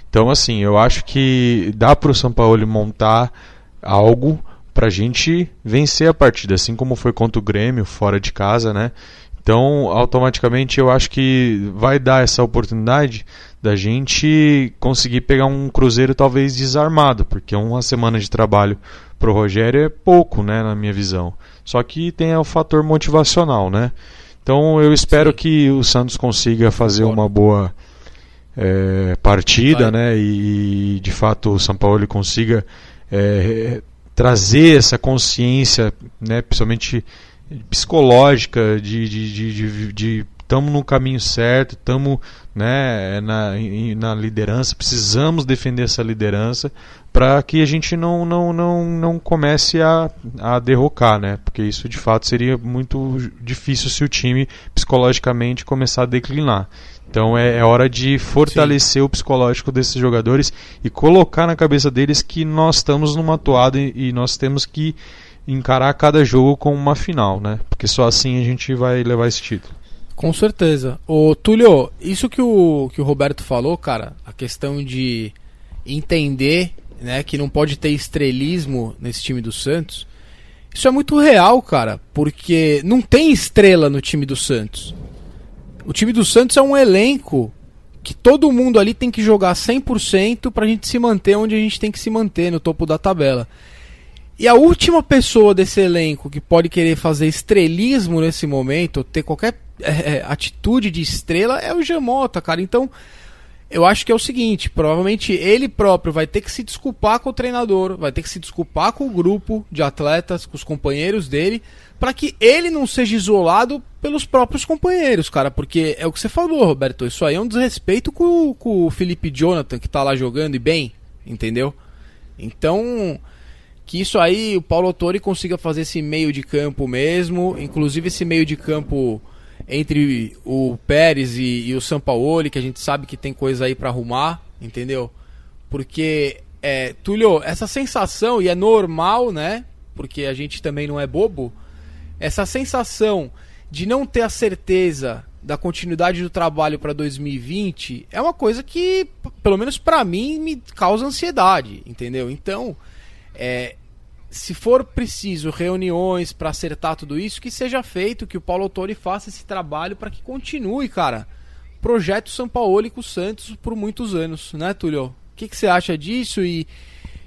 Então, assim, eu acho que dá para o São Paulo montar algo para a gente vencer a partida, assim como foi contra o Grêmio fora de casa, né? Então, automaticamente eu acho que vai dar essa oportunidade da gente conseguir pegar um Cruzeiro talvez desarmado, porque uma semana de trabalho pro Rogério é pouco, né, na minha visão. Só que tem o fator motivacional, né? Então eu espero Sim. que o Santos consiga fazer uma boa é, partida, vai. né? E de fato o São Paulo consiga é, trazer essa consciência, né, principalmente psicológica, de, de, de, de estamos no caminho certo, estamos né, na, na liderança, precisamos defender essa liderança para que a gente não, não, não, não comece a, a derrocar, né? Porque isso de fato seria muito difícil se o time psicologicamente começar a declinar. Então é, é hora de fortalecer Sim. o psicológico desses jogadores e colocar na cabeça deles que nós estamos numa toada e, e nós temos que encarar cada jogo como uma final, né? Porque só assim a gente vai levar esse título. Com certeza. Ô Túlio, isso que o, que o Roberto falou, cara, a questão de entender né, que não pode ter estrelismo nesse time do Santos. Isso é muito real, cara, porque não tem estrela no time do Santos. O time do Santos é um elenco que todo mundo ali tem que jogar 100% pra gente se manter onde a gente tem que se manter, no topo da tabela. E a última pessoa desse elenco que pode querer fazer estrelismo nesse momento, ter qualquer é, atitude de estrela, é o Jamota, cara. Então, eu acho que é o seguinte: provavelmente ele próprio vai ter que se desculpar com o treinador, vai ter que se desculpar com o grupo de atletas, com os companheiros dele, para que ele não seja isolado pelos próprios companheiros, cara. Porque é o que você falou, Roberto. Isso aí é um desrespeito com, com o Felipe Jonathan, que tá lá jogando e bem, entendeu? Então, que isso aí o Paulo Autori consiga fazer esse meio de campo mesmo, inclusive esse meio de campo entre o Pérez e, e o Sampaoli, que a gente sabe que tem coisa aí para arrumar, entendeu? Porque, é, Túlio, essa sensação, e é normal, né? Porque a gente também não é bobo, essa sensação de não ter a certeza da continuidade do trabalho para 2020 é uma coisa que, pelo menos para mim, me causa ansiedade, entendeu? Então, é, se for preciso reuniões para acertar tudo isso, que seja feito, que o Paulo Autori faça esse trabalho para que continue, cara. Projeto São Paulo com o Santos por muitos anos, né, Túlio? O que, você acha disso e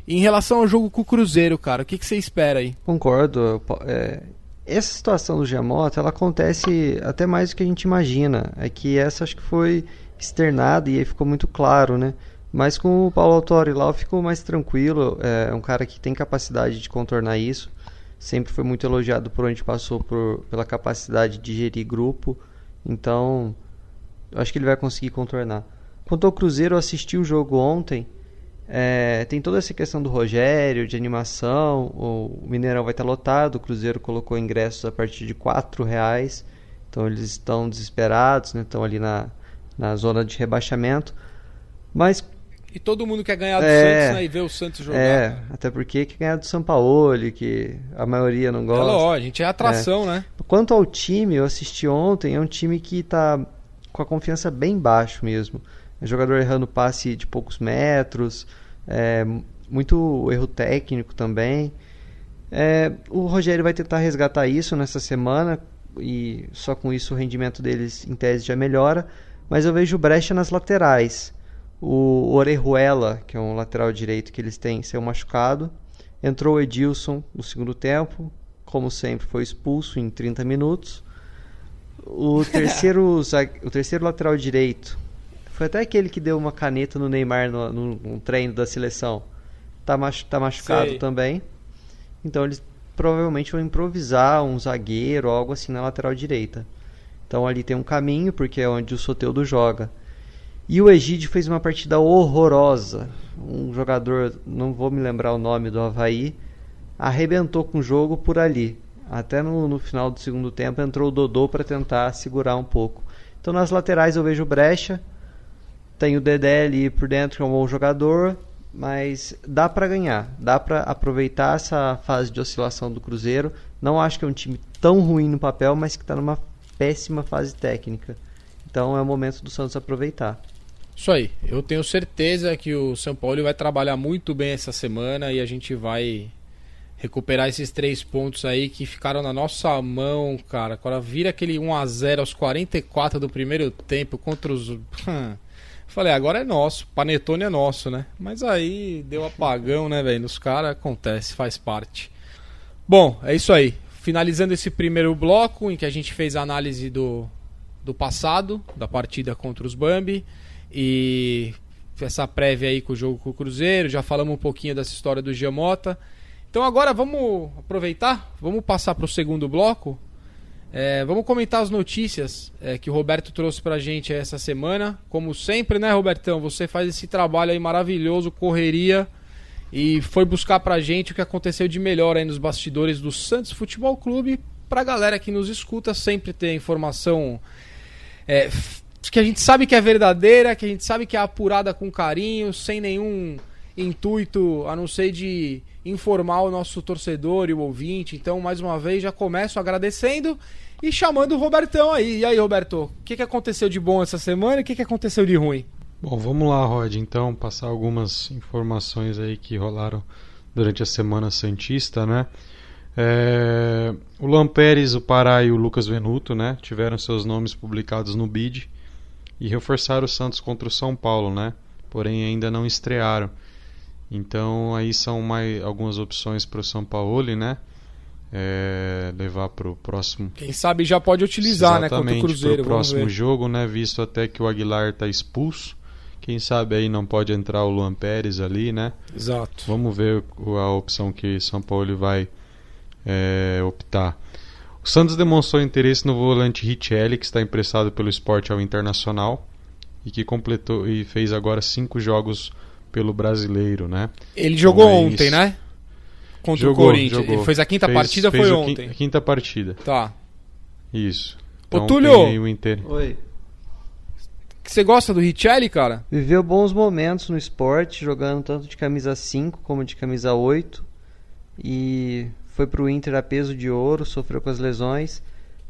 em relação ao jogo com o Cruzeiro, cara, o que, que você espera aí? Concordo. É, essa situação do Giamota, ela acontece até mais do que a gente imagina. É que essa acho que foi externada e aí ficou muito claro, né? Mas com o Paulo Autori lá eu fico mais tranquilo. É um cara que tem capacidade de contornar isso. Sempre foi muito elogiado por onde passou por, pela capacidade de gerir grupo. Então, acho que ele vai conseguir contornar. Quanto ao Cruzeiro, eu assisti o jogo ontem. É, tem toda essa questão do Rogério, de animação. O Mineirão vai estar lotado. O Cruzeiro colocou ingressos a partir de R$ reais. Então eles estão desesperados, né? estão ali na, na zona de rebaixamento. Mas e todo mundo quer ganhar do é, Santos né, e ver o Santos jogar. É, até porque quer ganhar do São Paulo, que a maioria não gosta. É lógico, a gente é atração, é. né? Quanto ao time, eu assisti ontem, é um time que tá com a confiança bem baixo mesmo. É jogador errando passe de poucos metros, é, muito erro técnico também. É, o Rogério vai tentar resgatar isso nessa semana e só com isso o rendimento deles em tese já melhora. Mas eu vejo brecha nas laterais. O Orejuela, que é um lateral direito que eles têm, saiu machucado. Entrou o Edilson no segundo tempo, como sempre foi expulso em 30 minutos. O terceiro, o terceiro lateral direito foi até aquele que deu uma caneta no Neymar no, no, no treino da seleção. Tá, machu, tá machucado Sei. também. Então eles provavelmente vão improvisar um zagueiro ou algo assim na lateral direita. Então ali tem um caminho, porque é onde o Soteudo joga. E o Egídio fez uma partida horrorosa. Um jogador, não vou me lembrar o nome do Havaí, arrebentou com o jogo por ali. Até no, no final do segundo tempo entrou o Dodô para tentar segurar um pouco. Então nas laterais eu vejo brecha. Tem o Dedé ali por dentro, que é um bom jogador. Mas dá para ganhar. Dá para aproveitar essa fase de oscilação do Cruzeiro. Não acho que é um time tão ruim no papel, mas que está numa péssima fase técnica. Então é o momento do Santos aproveitar. Isso aí. Eu tenho certeza que o São Paulo vai trabalhar muito bem essa semana e a gente vai recuperar esses três pontos aí que ficaram na nossa mão, cara. Agora vira aquele 1 a 0 aos 44 do primeiro tempo contra os Falei, agora é nosso, panetone é nosso, né? Mas aí deu apagão, né, velho? Nos caras acontece, faz parte. Bom, é isso aí. Finalizando esse primeiro bloco em que a gente fez a análise do, do passado, da partida contra os Bambi. E essa prévia aí com o jogo com o Cruzeiro, já falamos um pouquinho dessa história do Giamota. Então agora vamos aproveitar, vamos passar para o segundo bloco. É, vamos comentar as notícias é, que o Roberto trouxe para a gente essa semana. Como sempre, né, Robertão? Você faz esse trabalho aí maravilhoso, correria, e foi buscar para a gente o que aconteceu de melhor aí nos bastidores do Santos Futebol Clube. Para a galera que nos escuta, sempre ter informação é, que a gente sabe que é verdadeira, que a gente sabe que é apurada com carinho, sem nenhum intuito a não ser de informar o nosso torcedor e o ouvinte. Então, mais uma vez, já começo agradecendo e chamando o Robertão aí. E aí, Roberto, o que, que aconteceu de bom essa semana e o que, que aconteceu de ruim? Bom, vamos lá, Rod. Então, passar algumas informações aí que rolaram durante a Semana Santista, né? É, o Lamperes, o Pará e o Lucas Venuto, né? Tiveram seus nomes publicados no BID e reforçaram o Santos contra o São Paulo, né? Porém, ainda não estrearam. Então, aí são mais algumas opções para o São Paulo, né? É, levar para o próximo. Quem sabe já pode utilizar, Exatamente, né? Contra o Cruzeiro. Pro próximo jogo, né? Visto até que o Aguilar está expulso. Quem sabe aí não pode entrar o Luan Pérez ali, né? Exato. Vamos ver a opção que São Paulo vai é, optar. O Santos demonstrou interesse no volante Richelli, que está emprestado pelo esporte ao Internacional e que completou e fez agora cinco jogos pelo brasileiro, né? Ele jogou Então é ontem, isso. né? Contra Jogou, o Corinthians. jogou. Ele fez a quinta Fez- partida, fez foi ontem. A quinta partida, Tá. isso. Ô, Então Túlio! tem aí o Inter. Oi. Você gosta do Richelli, cara? Viveu bons momentos no esporte, jogando tanto de camisa 5 como de camisa 8. E foi pro Inter a peso de ouro, sofreu com as lesões.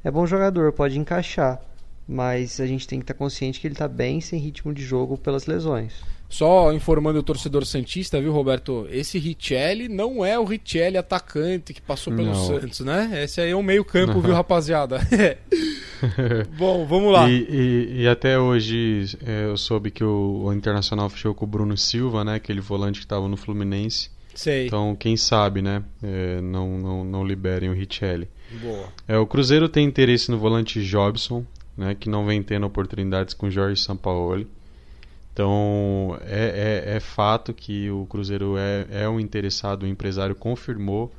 É bom jogador, pode encaixar. Mas a gente tem que estar consciente que ele está bem sem ritmo de jogo pelas lesões. Só informando o torcedor Santista, viu, Roberto? Esse Richelli não é o Richelli atacante que passou pelo Não. Santos, né? Esse aí é um meio-campo, viu, rapaziada? Bom, vamos lá. E, e- e até hoje é, eu soube que o, o Internacional fechou com o Bruno Silva, né? Aquele volante que estava no Fluminense. Sei. Então, quem sabe, né? é, não, não, não liberem o Richelli. Boa. É, o Cruzeiro tem interesse no volante Jobson, né? Que não vem tendo oportunidades com o Jorge Sampaoli. Então, é, é, é fato que o Cruzeiro é, é um interessado, o empresário confirmou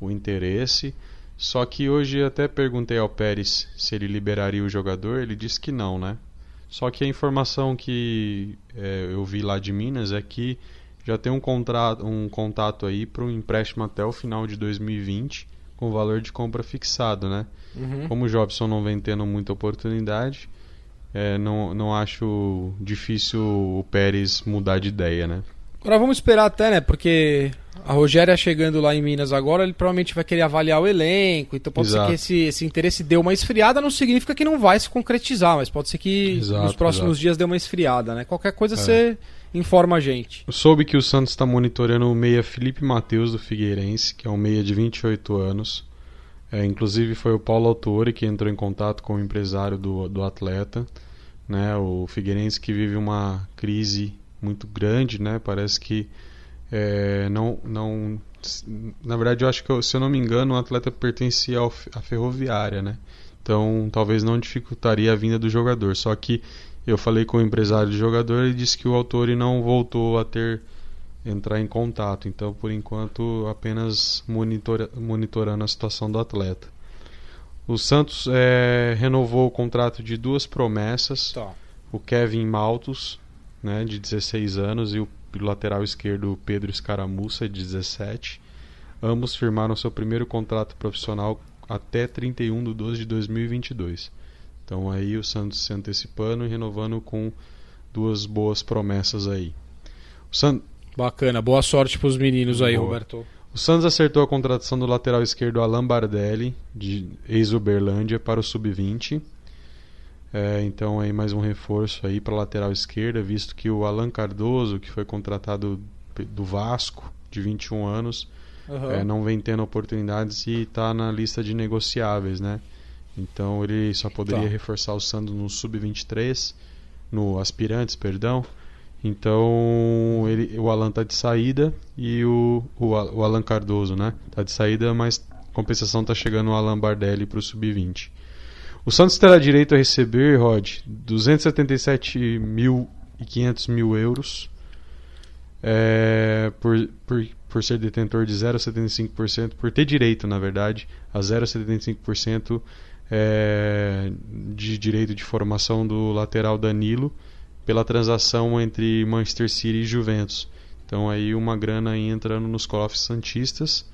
o interesse. Só que hoje até perguntei ao Pérez se ele liberaria o jogador, ele disse que não, né? Só que a informação que é, eu vi lá de Minas é que já tem um, contrato, um contato aí para um empréstimo até o final de 2020 com valor de compra fixado, né? Uhum. Como o Jobson não vem tendo muita oportunidade, é, não, não acho difícil o Pérez mudar de ideia, né? Agora vamos esperar até, né? Porque a Rogéria chegando lá em Minas agora, ele provavelmente vai querer avaliar o elenco. Então pode Exato. ser que esse, esse interesse dê uma esfriada, não significa que não vai se concretizar, mas pode ser que Exato, nos próximos exato. dias dê uma esfriada, né? Qualquer coisa É. você informa a gente. Eu soube que o Santos está monitorando o meia Felipe Matheus do Figueirense, que é um meia de 28 anos. É, inclusive foi o Paulo Autori que entrou em contato com o empresário do, do atleta. Né? O Figueirense que vive uma crise muito grande, né? Parece que é, não, não. Na verdade, eu acho que, se eu não me engano, o atleta pertencia à ferroviária, né? Então, talvez não dificultaria a vinda do jogador. Só que eu falei com o empresário do jogador e disse que o autor não voltou a ter entrar em contato. Então, por enquanto, apenas monitora, monitorando a situação do atleta. O Santos é, renovou o contrato de duas promessas. Tá. O Kevin Maltos, né, de 16 anos, e o lateral esquerdo Pedro Escaramuça, de 17. Ambos firmaram seu primeiro contrato profissional até 31 de 12 de 2022. Então aí o Santos se antecipando e renovando com duas boas promessas aí. O, San... Bacana, boa sorte pros meninos aí, Boa. Roberto. o Santos acertou a contratação do lateral esquerdo Alan Bardelli, de ex-Uberlândia, para o Sub-20. É, então aí mais um reforço aí para a lateral esquerda, visto que o Alan Cardoso, que foi contratado do Vasco, de 21 anos, Aham. é, não vem tendo oportunidades e está na lista de negociáveis, né? Então ele só poderia Tá. reforçar o Santos no sub-23, no aspirantes, perdão. Então ele, o Alan tá de saída e o, o, o Alan Cardoso, né? Tá de saída, mas compensação tá chegando o Alan Bardelli para o sub-20. O Santos terá direito a receber, Rod, 277.500 mil euros é, por, por, por ser detentor de 0,75%, por ter direito, na verdade, a 0,75% é, de direito de formação do lateral Danilo pela transação entre Manchester City e Juventus. Então aí uma grana aí entrando nos cofres santistas,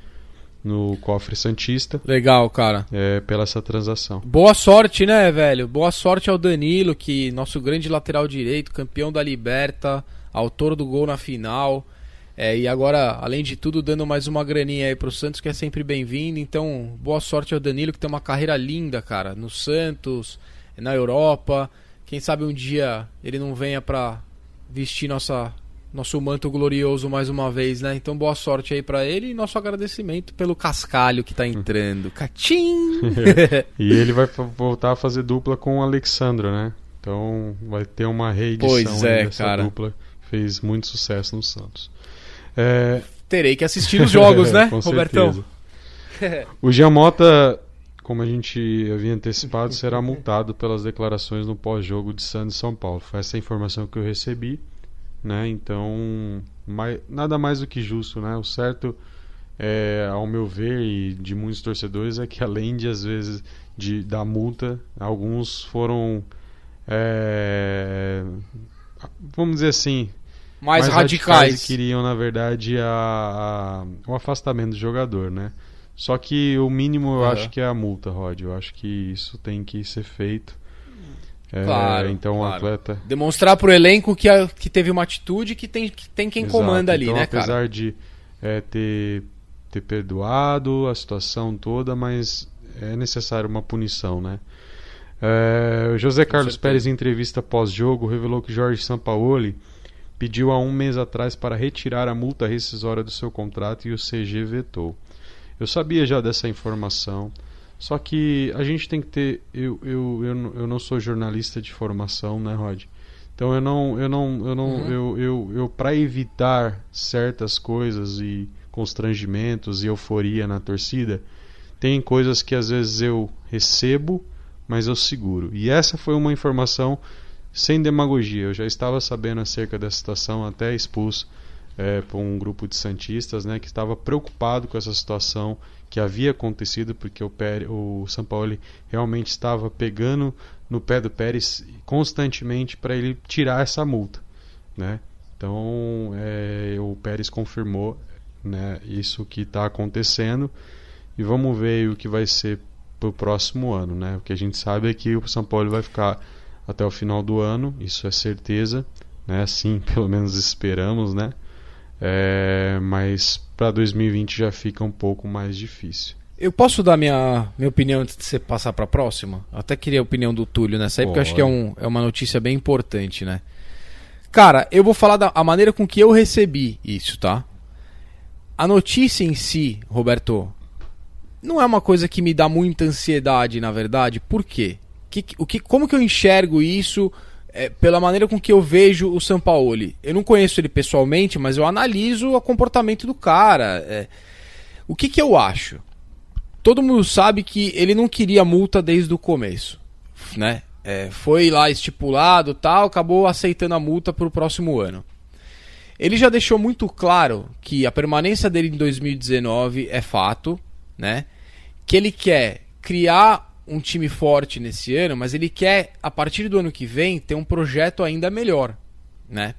no cofre santista, Legal, cara. é, pela essa transação. Boa sorte, né, velho? Boa sorte ao Danilo, que nosso grande lateral direito, campeão da Liberta, autor do gol na final. É, e agora, além de tudo, dando mais uma graninha aí pro Santos, que é sempre bem-vindo. Então, boa sorte ao Danilo, que tem uma carreira linda, cara, no Santos, na Europa. Quem sabe um dia ele não venha pra vestir nossa nosso manto glorioso mais uma vez, né? Então boa sorte aí para ele e nosso agradecimento pelo cascalho que tá entrando. Catim! e ele vai voltar a fazer dupla com o Alexandro, né? Então vai ter uma reedição pois é, dessa cara. dupla fez muito sucesso no Santos. É... Terei que assistir os jogos, né, com Robertão? o Giamota, como a gente havia antecipado, será multado pelas declarações no pós-jogo de Santos e São Paulo. Foi essa a informação que eu recebi. Né? Então, mais, nada mais do que justo, né? O certo, é, ao meu ver e de muitos torcedores, é que além de às vezes de da multa, alguns foram, é, vamos dizer assim, mais, mais radicais. radicais. queriam na verdade a, a, o afastamento do jogador, né? Só que o mínimo eu acho que é a multa, Rod. Eu acho que isso tem que ser feito. É, claro. Então claro. o atleta. Demonstrar pro elenco que, a, que teve uma atitude que tem, que tem quem Exato. comanda ali, então, né, apesar cara? de é, ter, ter perdoado a situação toda, mas é necessário uma punição, né? É, José Carlos Pérez, em entrevista pós-jogo, revelou que Jorge Sampaoli pediu há um mês atrás para retirar a multa rescisória do seu contrato e o CG vetou. Eu sabia já dessa informação. Só que a gente tem que ter. Eu, eu, eu, eu não sou jornalista de formação, né, Rod? Então eu não. Eu não. Eu não. Uhum. Eu, eu, eu para evitar certas coisas e constrangimentos e euforia na torcida, tem coisas que às vezes eu recebo, mas eu seguro. E essa foi uma informação sem demagogia. Eu já estava sabendo acerca dessa situação, até expulso é, por um grupo de santistas, né, que estava preocupado com essa situação que havia acontecido, porque o, Pérez, o São Paulo realmente estava pegando no pé do Pérez constantemente para ele tirar essa multa, né? Então é, o Pérez confirmou, né, isso que está acontecendo e vamos ver o que vai ser para o próximo ano, né? O que a gente sabe é que o São Paulo vai ficar até o final do ano, isso é certeza, né? Assim, pelo menos esperamos, né? É, mas para 2020 já fica um pouco mais difícil. Eu posso dar minha, minha opinião antes de você passar para a próxima? Eu até queria a opinião do Túlio nessa aí, porque eu acho que é, um, é uma notícia bem importante, né? Cara, eu vou falar da a maneira com que eu recebi isso, tá? A notícia em si, Roberto, não é uma coisa que me dá muita ansiedade, na verdade. Por quê? Que, o que, como que eu enxergo isso é, pela maneira com que eu vejo o Sampaoli. Eu não conheço ele pessoalmente, mas eu analiso o comportamento do cara. É, o que, que eu acho? Todo mundo sabe que ele não queria multa desde o começo, né? É, foi lá estipulado, tal, acabou aceitando a multa para o próximo ano. Ele já deixou muito claro que a permanência dele em 2019 é fato, né? Que ele quer criar um time forte nesse ano, mas ele quer, a partir do ano que vem, ter um projeto ainda melhor, né?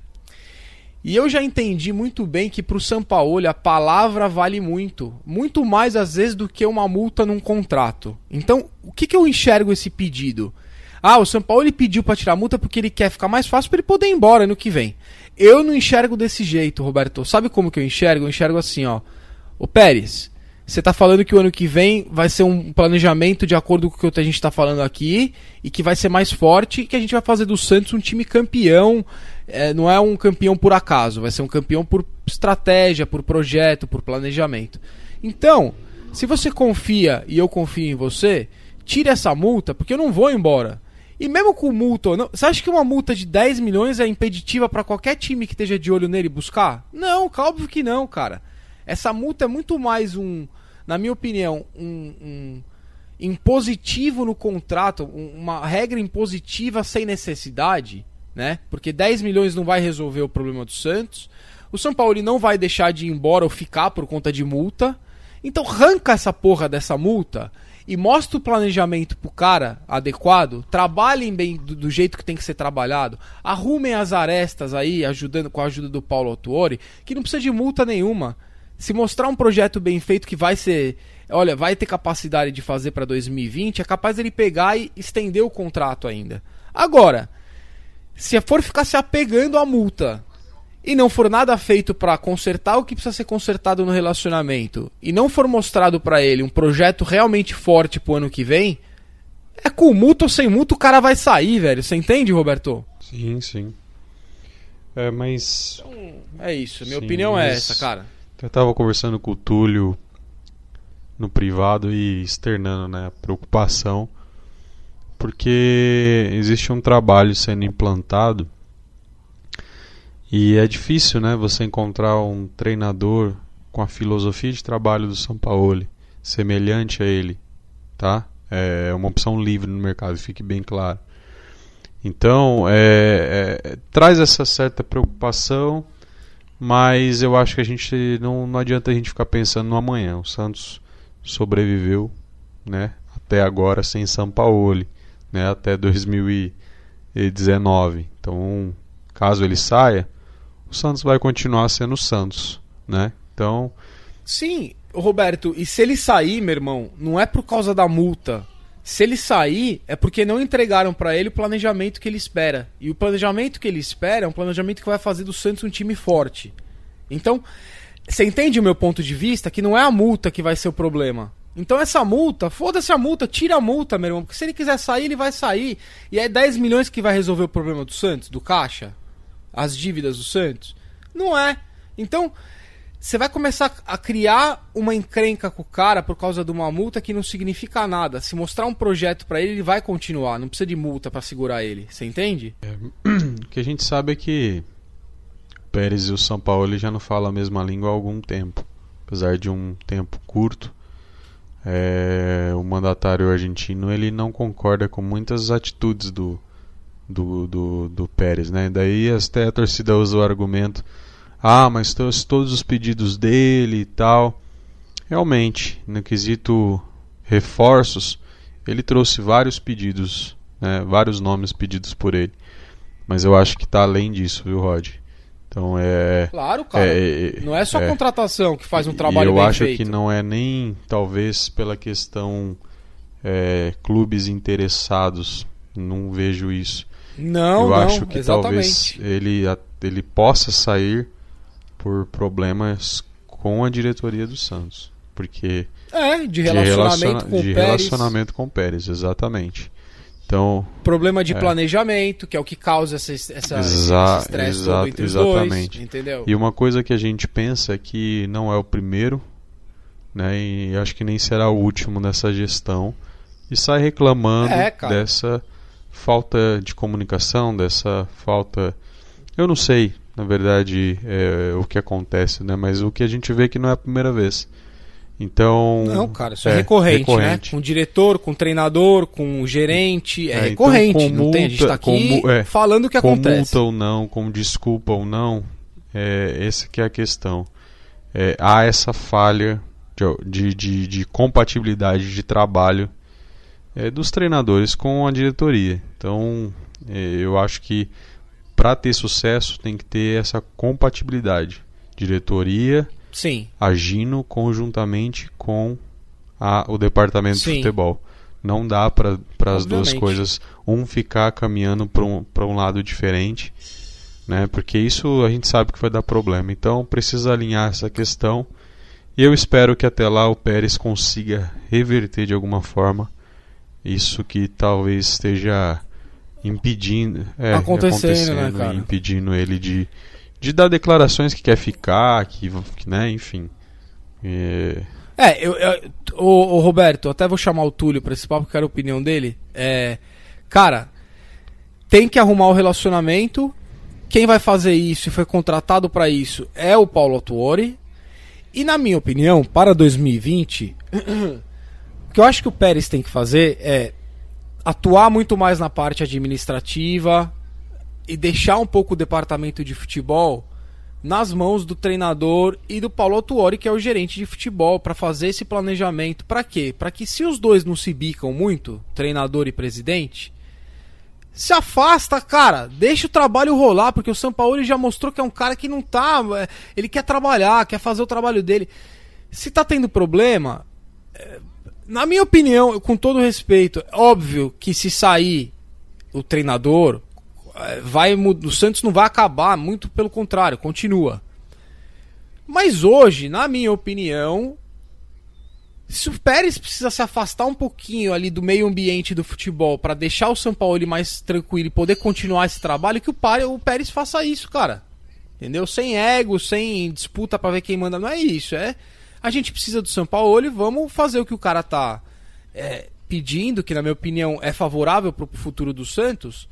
E eu já entendi muito bem que para o Sampaoli a palavra vale muito, muito mais às vezes do que uma multa num contrato. Então, o que, que eu enxergo esse pedido? Ah, o Sampaoli pediu para tirar a multa porque ele quer ficar mais fácil para ele poder ir embora no que vem. Eu não enxergo desse jeito, Roberto. Sabe como que eu enxergo? Eu enxergo assim, ó. O Pérez, você está falando que o ano que vem vai ser um planejamento de acordo com o que a gente está falando aqui e que vai ser mais forte e que a gente vai fazer do Santos um time campeão. É, não é um campeão por acaso, vai ser um campeão por estratégia, por projeto, por planejamento. Então, se você confia e eu confio em você, tire essa multa, porque eu não vou embora. E mesmo com multa, não, você acha que uma multa de 10 milhões é impeditiva para qualquer time que esteja de olho nele buscar? Não, óbvio que não, cara. Essa multa é muito mais um, na minha opinião, um, um impositivo no contrato, uma regra impositiva sem necessidade, né? Porque 10 milhões não vai resolver o problema do Santos. O São Paulo não vai deixar de ir embora ou ficar por conta de multa. Então arranca essa porra dessa multa e mostra o planejamento pro cara adequado, trabalhem bem do, do, jeito que tem que ser trabalhado, arrumem as arestas aí, ajudando com a ajuda do Paulo Autuori, que não precisa de multa nenhuma se mostrar um projeto bem feito que vai ser, olha, vai ter capacidade de fazer para 2020, é capaz ele pegar e estender o contrato ainda. Agora, se for ficar se apegando à multa e não for nada feito para consertar o que precisa ser consertado no relacionamento e não for mostrado para ele um projeto realmente forte pro ano que vem, é com multa ou sem multa o cara vai sair, velho. Você entende, Roberto? Sim, sim. É, mas. Então, é isso. Minha Sim, opinião é essa, cara. Eu tava conversando com o Túlio no privado e externando né, a preocupação, porque existe um trabalho sendo implantado e é difícil né, você encontrar um treinador com a filosofia de trabalho do São Paulo semelhante a ele. Tá? É uma opção livre no mercado, fique bem claro. Então, é, é, traz essa certa preocupação, mas eu acho que a gente não, não adianta a gente ficar pensando no amanhã. O Santos sobreviveu, né, até agora sem Sampaoli, né, até 2019. Então, caso ele saia, o Santos vai continuar sendo o Santos, né? Então, sim, Roberto, e se ele sair, meu irmão, não é por causa da multa se ele sair, é porque não entregaram para ele o planejamento que ele espera. E o planejamento que ele espera é um planejamento que vai fazer do Santos um time forte. Então, você entende o meu ponto de vista? Que não é a multa que vai ser o problema. Então essa multa, foda-se a multa, tira a multa, meu irmão. Porque se ele quiser sair, ele vai sair. E é 10 milhões que vai resolver o problema do Santos, do caixa? As dívidas do Santos? Não é. Então, você vai começar a criar uma encrenca com o cara por causa de uma multa que não significa nada. Se mostrar um projeto para ele, ele vai continuar. Não precisa de multa para segurar ele. Você entende? É, o que a gente sabe é que o Pérez e o São Paulo já não falam a mesma língua há algum tempo. Apesar de um tempo curto. É, o mandatário argentino ele não concorda com muitas atitudes do, do, do, do Pérez. Né? Daí até a torcida usa o argumento ah, mas todos os pedidos dele e tal. Realmente, no quesito reforços, ele trouxe vários pedidos, né, vários nomes pedidos por ele. Mas eu acho que está além disso, viu, Rod? Então é. Claro, cara. É, é, não é só é, contratação que faz um trabalho eu bem acho feito. que não é nem, talvez, pela questão é, clubes interessados. Não vejo isso. Não, eu não, acho que exatamente. talvez ele, ele possa sair por problemas com a diretoria do Santos. Porque. É, de relacionamento de relaciona com de Pérez. relacionamento com o Pérez, exatamente. Então, problema de é. planejamento, que é o que causa essa, essa exa esse estresse entre exatamente. dois, entendeu? E uma coisa que a gente pensa é que não é o primeiro, né, e acho que nem será o último nessa gestão, e sai reclamando é, dessa falta de comunicação, dessa falta, eu não sei, na verdade, é, o que acontece, né? Mas o que a gente vê é que não é a primeira vez. Então. Não, cara, isso é, é recorrente, recorrente, né? Com o diretor, com o treinador, com o gerente. É, é então, recorrente. Então, não tem, a gente tá aqui com, é, falando o que com acontece. Com multa ou não, com desculpa ou não, é, essa que é a questão. É, há essa falha de, de, de compatibilidade de trabalho é, dos treinadores com a diretoria. Então, eu acho que para ter sucesso tem que ter essa compatibilidade. Diretoria Sim. agindo conjuntamente com a, o departamento Sim. de futebol. Não dá para as duas coisas um ficar caminhando para um, um lado diferente, né? Porque isso a gente sabe que vai dar problema. Então precisa alinhar essa questão. E eu espero que até lá o Pérez consiga reverter de alguma forma isso que talvez esteja impedindo, é, acontecendo, acontecendo né, cara? impedindo ele de, de dar declarações que quer ficar, que, né, enfim. É, é eu, eu o, o, Roberto, até vou chamar o Túlio para esse papo, que era a opinião dele. É, cara, tem que arrumar o relacionamento. Quem vai fazer isso e foi contratado para isso é o Paulo Atuori. E na minha opinião, para 2020, o que eu acho que o Pérez tem que fazer é atuar muito mais na parte administrativa e deixar um pouco o departamento de futebol nas mãos do treinador e do Paulo Tuori, que é o gerente de futebol, para fazer esse planejamento. Para quê? Para que se os dois não se bicam muito, treinador e presidente, se afasta, cara, deixa o trabalho rolar, porque o São Paulo já mostrou que é um cara que não tá, é, ele quer trabalhar, quer fazer o trabalho dele. Se tá tendo problema, é, na minha opinião, com todo respeito, é óbvio que se sair o treinador, é, vai o Santos não vai acabar, muito pelo contrário, continua. Mas hoje, na minha opinião, Se o Pérez precisa se afastar um pouquinho ali do meio ambiente do futebol para deixar o São Paulo mais tranquilo e poder continuar esse trabalho, que o, o Pérez faça isso, cara. Entendeu? Sem ego, sem disputa para ver quem manda. Não é isso. É a gente precisa do São Paulo e vamos fazer o que o cara tá é, pedindo, que na minha opinião é favorável para o futuro do Santos.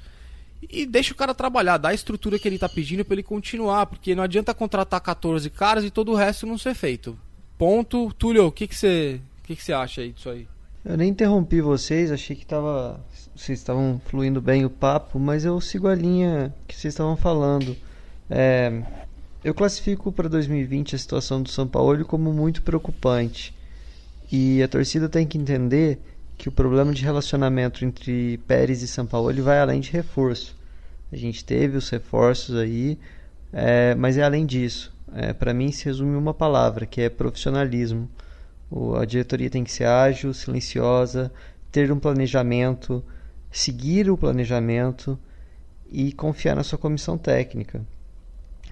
E deixa o cara trabalhar, dá a estrutura que ele tá pedindo para ele continuar, porque não adianta contratar 14 caras e todo o resto não ser feito. Ponto. Túlio, o que que você que que acha aí disso aí? Eu nem interrompi vocês, achei que tava, vocês estavam fluindo bem o papo, mas eu sigo a linha que vocês estavam falando. É, eu classifico para 2020 a situação do São Paulo como muito preocupante. E a torcida tem que entender que o problema de relacionamento entre Pérez e São Paulo ele vai além de reforço. A gente teve os reforços aí, é, mas é além disso. É, Para mim se resume uma palavra, que é profissionalismo. O, a diretoria tem que ser ágil, silenciosa, ter um planejamento, seguir o planejamento e confiar na sua comissão técnica.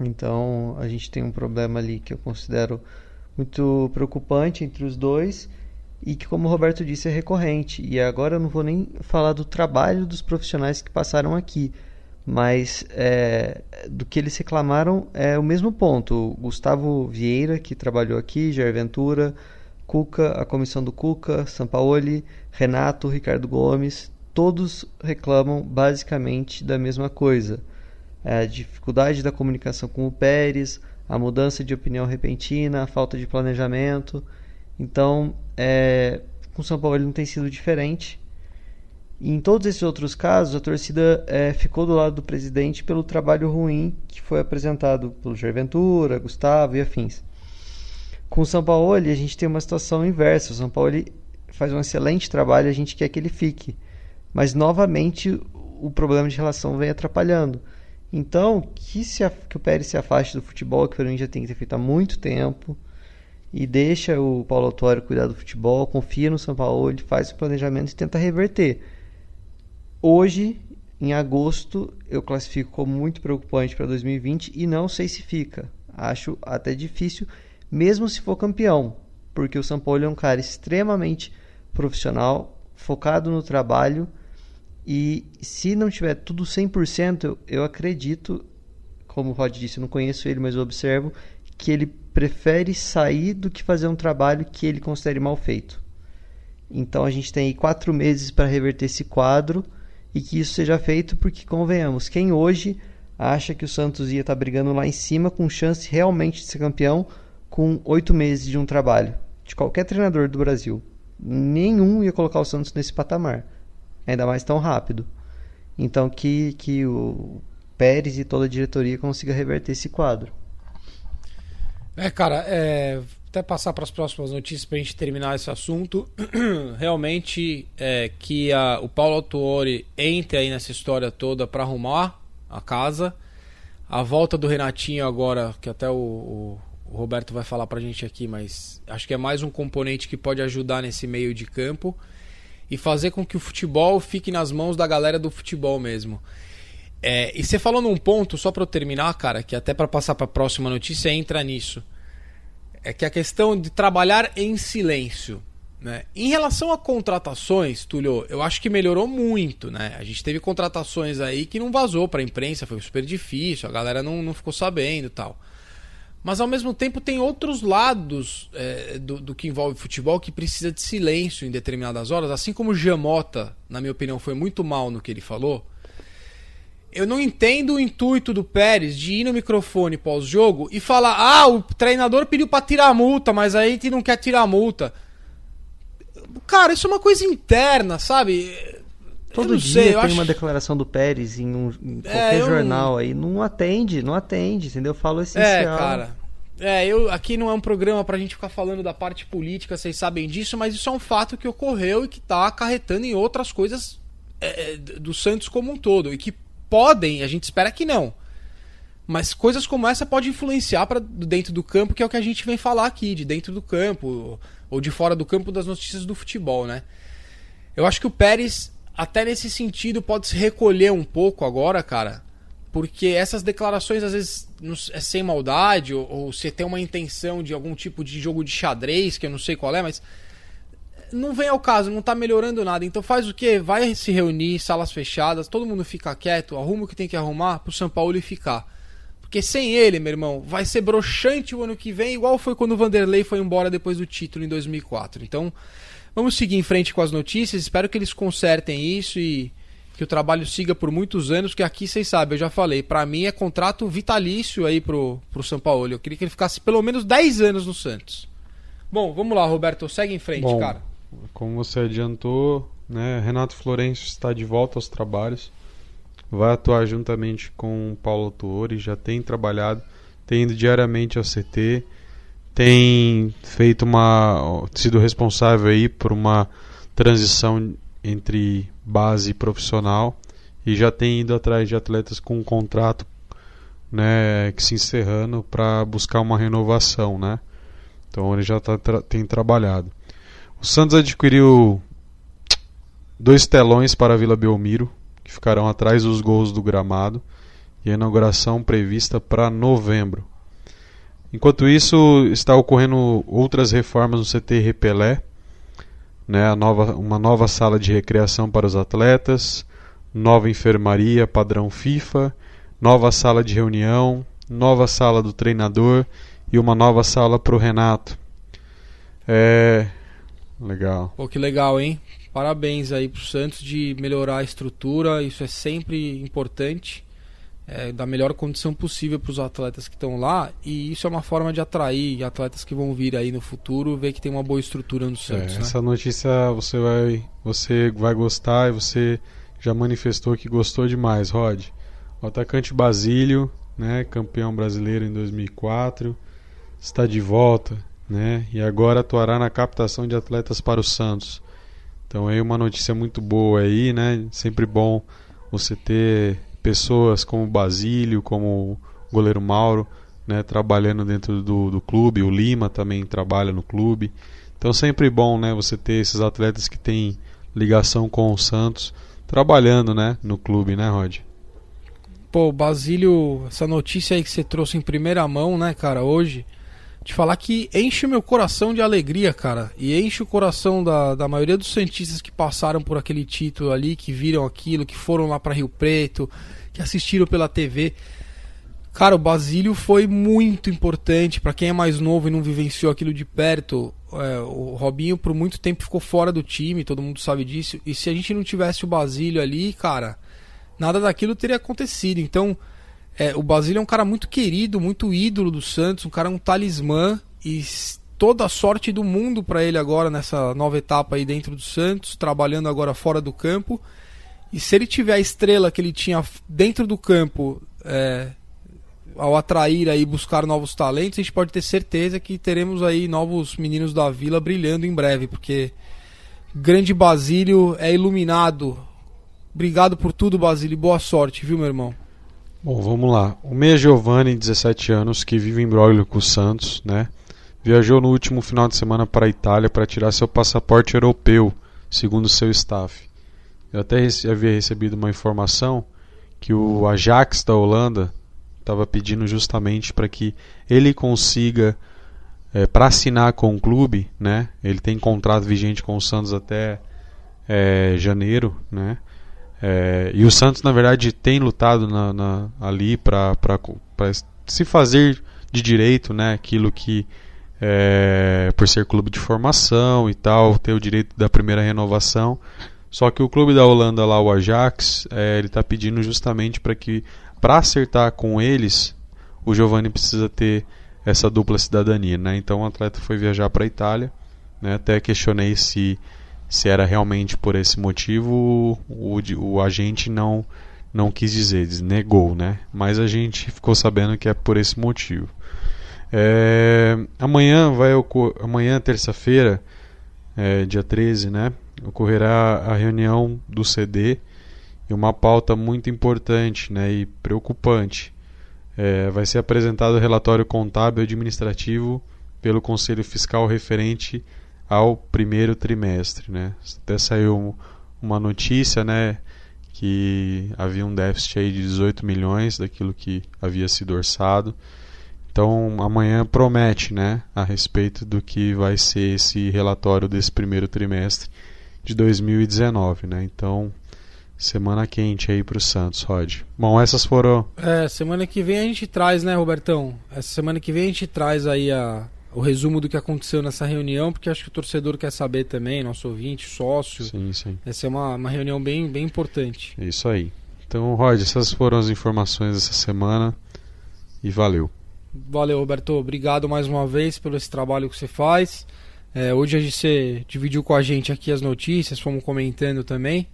Então a gente tem um problema ali que eu considero muito preocupante entre os dois e que, como o Roberto disse, é recorrente. E agora eu não vou nem falar do trabalho dos profissionais que passaram aqui, mas é, do que eles reclamaram é o mesmo ponto. O Gustavo Vieira, que trabalhou aqui, Jair Ventura, Cuca, a comissão do Cuca, Sampaoli, Renato, Ricardo Gomes, todos reclamam basicamente da mesma coisa. É a dificuldade da comunicação com o Pérez, a mudança de opinião repentina, a falta de planejamento. Então, é, com o São Paulo ele não tem sido diferente. E em todos esses outros casos, a torcida é, ficou do lado do presidente pelo trabalho ruim que foi apresentado pelo Jair Ventura, Gustavo e afins. Com o São Paulo, a gente tem uma situação inversa. O São Paulo faz um excelente trabalho, a gente quer que ele fique. Mas novamente o problema de relação vem atrapalhando. Então, que, se, que o Pérez se afaste do futebol, que o Corinthians já tem que ter feito há muito tempo e deixa o Paulo Autório cuidar do futebol, confia no São Paulo, ele faz o planejamento e tenta reverter. Hoje, em agosto, eu classifico como muito preocupante para 2020 e não sei se fica. Acho até difícil, mesmo se for campeão, porque o São Paulo é um cara extremamente profissional, focado no trabalho e se não tiver tudo 100%, eu, acredito, como o Rod disse, eu não conheço ele, mas eu observo que ele prefere sair do que fazer um trabalho que ele considere mal feito. Então a gente tem aí quatro meses para reverter esse quadro e que isso seja feito, porque convenhamos, quem hoje acha que o Santos ia estar tá brigando lá em cima com chance realmente de ser campeão com oito meses de um trabalho de qualquer treinador do Brasil, nenhum ia colocar o Santos nesse patamar, ainda mais tão rápido. Então que que o Pérez e toda a diretoria consiga reverter esse quadro. É, cara, é, até passar para as próximas notícias para a gente terminar esse assunto. Realmente é que a, o Paulo Autuori entre aí nessa história toda para arrumar a casa. A volta do Renatinho agora, que até o, o, o Roberto vai falar para a gente aqui, mas acho que é mais um componente que pode ajudar nesse meio de campo e fazer com que o futebol fique nas mãos da galera do futebol mesmo. É, e você falou num ponto, só para eu terminar, cara, que até para passar para a próxima notícia entra nisso. É que a questão de trabalhar em silêncio. Né? Em relação a contratações, Tulio, eu acho que melhorou muito. Né? A gente teve contratações aí que não vazou para a imprensa, foi super difícil, a galera não, não ficou sabendo tal. Mas ao mesmo tempo tem outros lados é, do, do, que envolve futebol que precisa de silêncio em determinadas horas, assim como o Jamota, na minha opinião, foi muito mal no que ele falou eu não entendo o intuito do Pérez de ir no microfone pós-jogo e falar: ah, o treinador pediu para tirar a multa, mas aí não quer tirar a multa. Cara, isso é uma coisa interna, sabe? Todo dia sei, tem acho... uma declaração do Pérez em, um, em é, qualquer é, jornal não... aí. Não atende, não atende, entendeu? Eu falo essencial. É, cara. É, eu, aqui não é um programa pra gente ficar falando da parte política, vocês sabem disso, mas isso é um fato que ocorreu e que tá acarretando em outras coisas é, do Santos como um todo. E que podem, a gente espera que não. Mas coisas como essa podem influenciar para dentro do campo, que é o que a gente vem falar aqui, de dentro do campo, ou de fora do campo das notícias do futebol, né? Eu acho que o Pérez, até nesse sentido, pode se recolher um pouco agora, cara, porque essas declarações às vezes é sem maldade, ou, ou você tem uma intenção de algum tipo de jogo de xadrez, que eu não sei qual é, mas não vem ao caso, não tá melhorando nada. Então faz o quê? Vai se reunir, salas fechadas, todo mundo fica quieto, arruma o que tem que arrumar pro São Paulo ficar. Porque sem ele, meu irmão, vai ser broxante o ano que vem, igual foi quando o Vanderlei foi embora depois do título em 2004. Então, vamos seguir em frente com as notícias. Espero que eles consertem isso e que o trabalho siga por muitos anos, que aqui vocês sabem, eu já falei, para mim é contrato vitalício aí pro, pro São Paulo. Eu queria que ele ficasse pelo menos 10 anos no Santos. Bom, vamos lá, Roberto, segue em frente, Bom, cara. Como você adiantou, né, Renato Florencio está de volta aos trabalhos vai atuar juntamente com o Paulo Tuori, já tem trabalhado, tem ido diariamente ao CT, tem feito uma sido responsável aí por uma transição entre base e profissional e já tem ido atrás de atletas com um contrato né, que se encerrando para buscar uma renovação, né? Então ele já tá, tem trabalhado. O Santos adquiriu dois telões para a Vila Belmiro, que ficarão atrás dos gols do gramado, e a inauguração prevista para novembro. Enquanto isso, está ocorrendo outras reformas no CT Repelé, né, nova, uma nova sala de recreação para os atletas, nova enfermaria padrão FIFA, nova sala de reunião, nova sala do treinador e uma nova sala para o Renato. É. Legal. Pô, que legal, hein? Parabéns aí pro Santos de melhorar a estrutura, isso é sempre importante. É, da melhor condição possível para os atletas que estão lá e isso é uma forma de atrair atletas que vão vir aí no futuro ver que tem uma boa estrutura no Santos. É, né? Essa notícia você vai, você vai gostar e você já manifestou que gostou demais, Rod. O atacante Basílio, né, campeão brasileiro em 2004, está de volta, né, e agora atuará na captação de atletas para o Santos. Então aí uma notícia muito boa aí, né? Sempre bom você ter pessoas como Basílio, como o goleiro Mauro, né, trabalhando dentro do, do clube, o Lima também trabalha no clube. Então sempre bom, né, você ter esses atletas que têm ligação com o Santos trabalhando, né, no clube, né, Rod? Pô, Basílio, essa notícia aí que você trouxe em primeira mão, né, cara, hoje, te falar que enche o meu coração de alegria, cara. E enche o coração da, da maioria dos Santistas que passaram por aquele título ali, que viram aquilo, que foram lá para Rio Preto, que assistiram pela TV. Cara, o Basílio foi muito importante para quem é mais novo e não vivenciou aquilo de perto. É, o Robinho por muito tempo ficou fora do time, todo mundo sabe disso. E se a gente não tivesse o Basílio ali, cara, nada daquilo teria acontecido. Então, é, o Basílio é um cara muito querido, muito ídolo do Santos, um cara um talismã e toda a sorte do mundo para ele agora nessa nova etapa aí dentro do Santos, trabalhando agora fora do campo. E se ele tiver a estrela que ele tinha dentro do campo, é, ao atrair aí buscar novos talentos, a gente pode ter certeza que teremos aí novos meninos da Vila brilhando em breve, porque grande Basílio é iluminado. Obrigado por tudo, Basílio. Boa sorte, viu, meu irmão? Bom, vamos lá. O Meia Giovanni, 17 anos, que vive em Broglio com o Santos, né? Viajou no último final de semana para a Itália para tirar seu passaporte europeu, segundo seu staff. Eu até havia recebido uma informação que o Ajax da Holanda estava pedindo justamente para que ele consiga, é, para assinar com o clube, né? Ele tem contrato vigente com o Santos até é, janeiro, né? É, e o Santos, na verdade, tem lutado na, na, ali para se fazer de direito, né? Aquilo que, por ser clube de formação e tal, ter o direito da primeira renovação. Só que o clube da Holanda, lá, o Ajax, é, ele está pedindo justamente para que, para acertar com eles, o Giovanni precisa ter essa dupla cidadania, né? Então o atleta foi viajar para a Itália, né? Até questionei se se era realmente por esse motivo, o, o agente não não quis dizer, negou, né? Mas a gente ficou sabendo que é por esse motivo. É, amanhã vai amanhã terça-feira, é, dia 13, né? Ocorrerá a reunião do CD e uma pauta muito importante, né? E preocupante. É, vai ser apresentado o relatório contábil administrativo pelo Conselho Fiscal referente ao primeiro trimestre, né? Até saiu uma notícia, né, que havia um déficit aí de 18 milhões daquilo que havia sido orçado. Então amanhã promete, né, a respeito do que vai ser esse relatório desse primeiro trimestre de 2019, né? Então semana quente aí para o Santos, Rod. Bom, essas foram. É, semana que vem a gente traz, né, Robertão? Essa semana que vem a gente traz aí a, o resumo do que aconteceu nessa reunião, porque acho que o torcedor quer saber também, nosso ouvinte, sócio. Sim, sim. Essa é uma, uma reunião bem, bem importante. Isso aí. Então, Rod, essas foram as informações dessa semana e valeu. Valeu, Roberto. Obrigado mais uma vez pelo esse trabalho que você faz. É, hoje você dividiu com a gente aqui as notícias, fomos comentando também.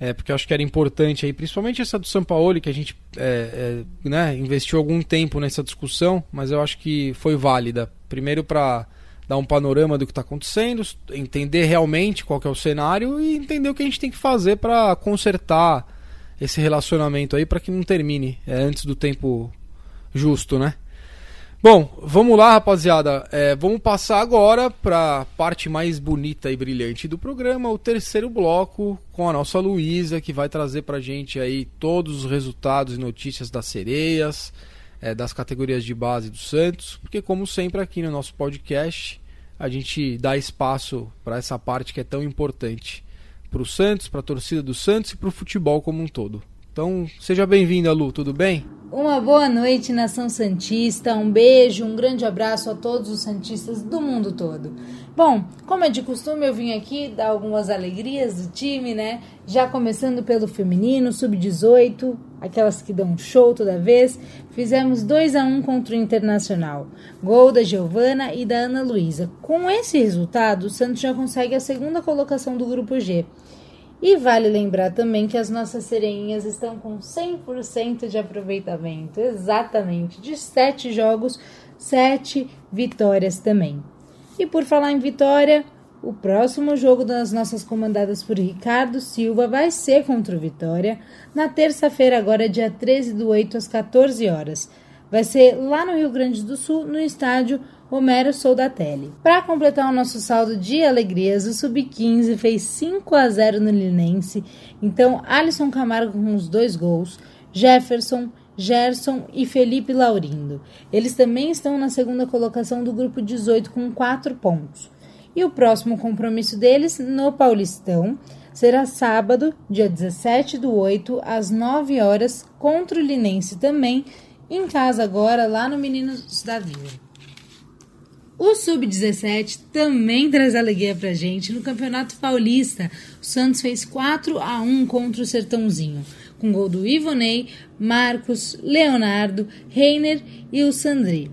É, porque eu acho que era importante aí, principalmente essa do São Paulo, que a gente é, é, né, investiu algum tempo nessa discussão, mas eu acho que foi válida. Primeiro para dar um panorama do que está acontecendo, entender realmente qual é o cenário e entender o que a gente tem que fazer para consertar esse relacionamento aí para que não termine é, antes do tempo justo, né? Bom, vamos lá, rapaziada. É, vamos passar agora para a parte mais bonita e brilhante do programa, o terceiro bloco, com a nossa Luísa, que vai trazer para gente aí todos os resultados e notícias das sereias, é, das categorias de base do Santos, porque como sempre aqui no nosso podcast, a gente dá espaço para essa parte que é tão importante para o Santos, para a torcida do Santos e para o futebol como um todo. Então, seja bem-vinda, Lu, tudo bem? Uma boa noite, nação Santista. Um beijo, um grande abraço a todos os Santistas do mundo todo. Bom, como é de costume, eu vim aqui dar algumas alegrias do time, né? Já começando pelo feminino, sub-18, aquelas que dão show toda vez. Fizemos 2 a 1 contra o Internacional. Gol da Giovana e da Ana Luísa. Com esse resultado, o Santos já consegue a segunda colocação do grupo G. E vale lembrar também que as nossas sereinhas estão com 100% de aproveitamento, exatamente, de 7 jogos, 7 vitórias também. E por falar em vitória, o próximo jogo das nossas comandadas por Ricardo Silva vai ser contra o Vitória, na terça-feira, agora dia 13 do 8 às 14 horas. Vai ser lá no Rio Grande do Sul, no estádio Romero Soldatelli. Para completar o nosso saldo de alegrias, o Sub-15 fez 5 a 0 no Linense. Então, Alisson Camargo com os dois gols, Jefferson, Gerson e Felipe Laurindo. Eles também estão na segunda colocação do grupo 18 com 4 pontos. E o próximo compromisso deles no Paulistão será sábado, dia 17 do 8, às 9 horas, contra o Linense também, em casa agora, lá no Meninos da Vila. O Sub-17 também traz alegria pra gente. No Campeonato Paulista, o Santos fez 4 a 1 contra o Sertãozinho, com gol do Ivonei, Marcos, Leonardo, Reiner e o Sandri.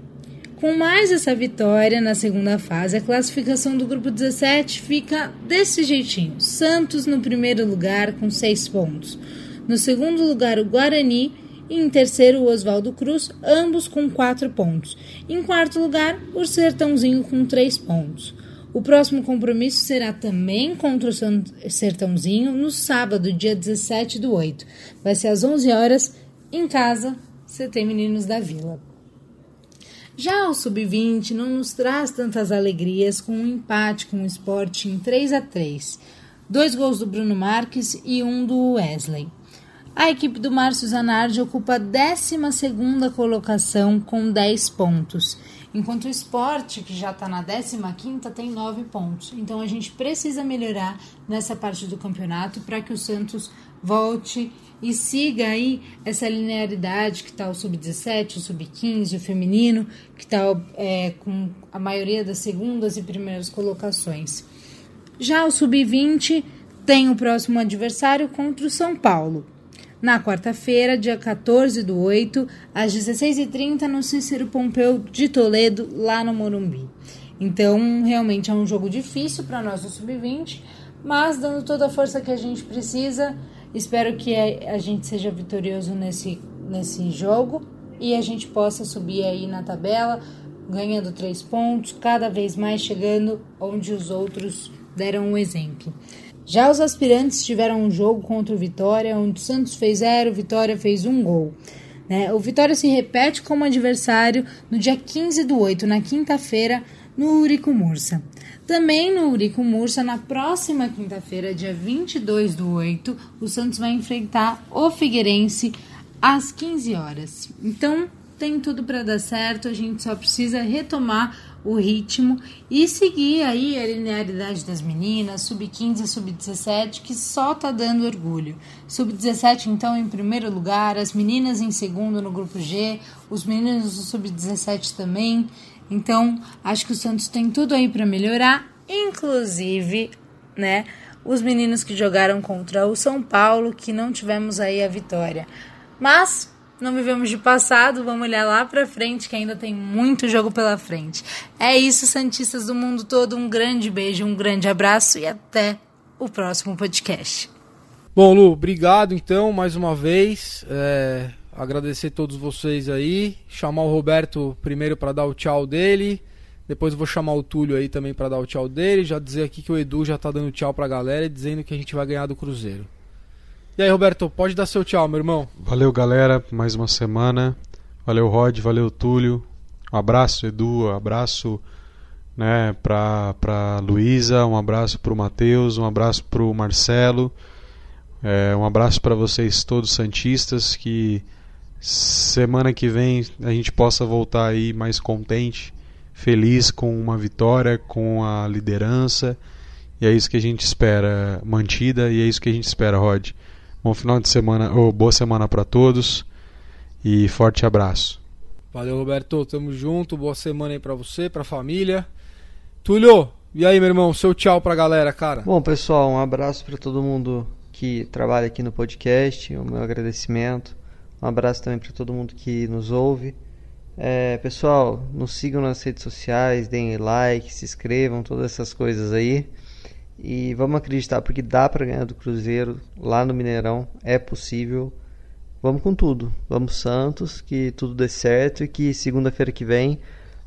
Com mais essa vitória na segunda fase, a classificação do grupo 17 fica desse jeitinho: Santos no primeiro lugar com 6 pontos. No segundo lugar, o Guarani e em terceiro Oswaldo Cruz, ambos com quatro pontos. Em quarto lugar, o Sertãozinho com três pontos. O próximo compromisso será também contra o Sertãozinho no sábado, dia 17 do 8. Vai ser às 11 horas, em casa, CT Meninos da Vila. Já o Sub-20 não nos traz tantas alegrias com um empate com o esporte em 3 a 3 Dois gols do Bruno Marques e um do Wesley. A equipe do Márcio Zanardi ocupa a 12 colocação com 10 pontos, enquanto o esporte, que já está na 15, tem 9 pontos. Então a gente precisa melhorar nessa parte do campeonato para que o Santos volte e siga aí essa linearidade que está o sub-17, o sub-15, o feminino, que está é, com a maioria das segundas e primeiras colocações. Já o sub-20 tem o próximo adversário contra o São Paulo na quarta-feira, dia 14 do 8, às 16h30, no Cícero Pompeu de Toledo, lá no Morumbi. Então, realmente é um jogo difícil para nós do Sub-20, mas dando toda a força que a gente precisa, espero que a gente seja vitorioso nesse, nesse jogo e a gente possa subir aí na tabela, ganhando três pontos, cada vez mais chegando onde os outros deram um exemplo. Já os aspirantes tiveram um jogo contra o Vitória, onde o Santos fez zero, Vitória fez um gol. Né? O Vitória se repete como adversário no dia 15 do 8, na quinta-feira, no Urico Mursa. Também no Urico Mursa, na próxima quinta-feira, dia 22 do 8, o Santos vai enfrentar o Figueirense às 15 horas. Então, tem tudo para dar certo, a gente só precisa retomar o ritmo e seguir aí a linearidade das meninas, sub-15 e sub-17, que só tá dando orgulho. Sub-17, então, em primeiro lugar, as meninas em segundo no grupo G, os meninos do sub-17 também. Então, acho que o Santos tem tudo aí para melhorar, inclusive, né? Os meninos que jogaram contra o São Paulo, que não tivemos aí a vitória. Mas não vivemos de passado, vamos olhar lá para frente que ainda tem muito jogo pela frente. É isso, santistas do mundo todo, um grande beijo, um grande abraço e até o próximo podcast. Bom, Lu, obrigado então mais uma vez. É, agradecer a todos vocês aí. Chamar o Roberto primeiro para dar o tchau dele. Depois vou chamar o Túlio aí também para dar o tchau dele. Já dizer aqui que o Edu já tá dando tchau pra galera e dizendo que a gente vai ganhar do Cruzeiro. E aí, Roberto, pode dar seu tchau, meu irmão. Valeu, galera, mais uma semana. Valeu, Rod, valeu, Túlio. Um abraço, Edu, um abraço né, pra, pra Luísa, um abraço pro Matheus, um abraço pro Marcelo. É, um abraço para vocês todos santistas que semana que vem a gente possa voltar aí mais contente, feliz com uma vitória, com a liderança. E é isso que a gente espera mantida e é isso que a gente espera, Rod. Bom final de semana, ou boa semana para todos e forte abraço. Valeu, Roberto. Tamo junto. Boa semana aí pra você, pra família. Túlio, e aí, meu irmão? Seu tchau pra galera, cara. Bom, pessoal, um abraço para todo mundo que trabalha aqui no podcast. O meu agradecimento. Um abraço também para todo mundo que nos ouve. É, pessoal, nos sigam nas redes sociais, deem like, se inscrevam, todas essas coisas aí. E vamos acreditar, porque dá para ganhar do Cruzeiro lá no Mineirão, é possível. Vamos com tudo. Vamos Santos, que tudo dê certo e que segunda-feira que vem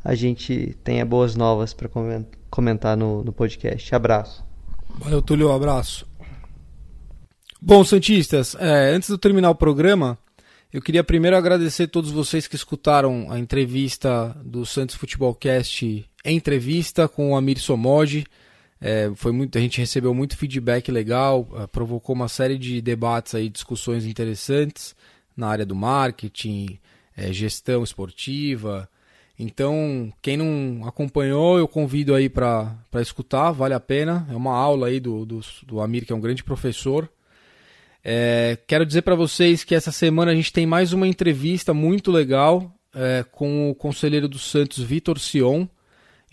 a gente tenha boas novas para comentar no, no podcast. Abraço. Valeu, Túlio, um abraço. Bom, Santistas, é, antes de eu terminar o programa, eu queria primeiro agradecer a todos vocês que escutaram a entrevista do Santos Futebol Cast, entrevista com o Amir Somoji. É, foi muito, a gente recebeu muito feedback legal, uh, provocou uma série de debates aí, discussões interessantes na área do marketing, é, gestão esportiva. Então, quem não acompanhou, eu convido aí para escutar, vale a pena. É uma aula aí do, do, do Amir, que é um grande professor. É, quero dizer para vocês que essa semana a gente tem mais uma entrevista muito legal é, com o conselheiro do Santos, Vitor Sion.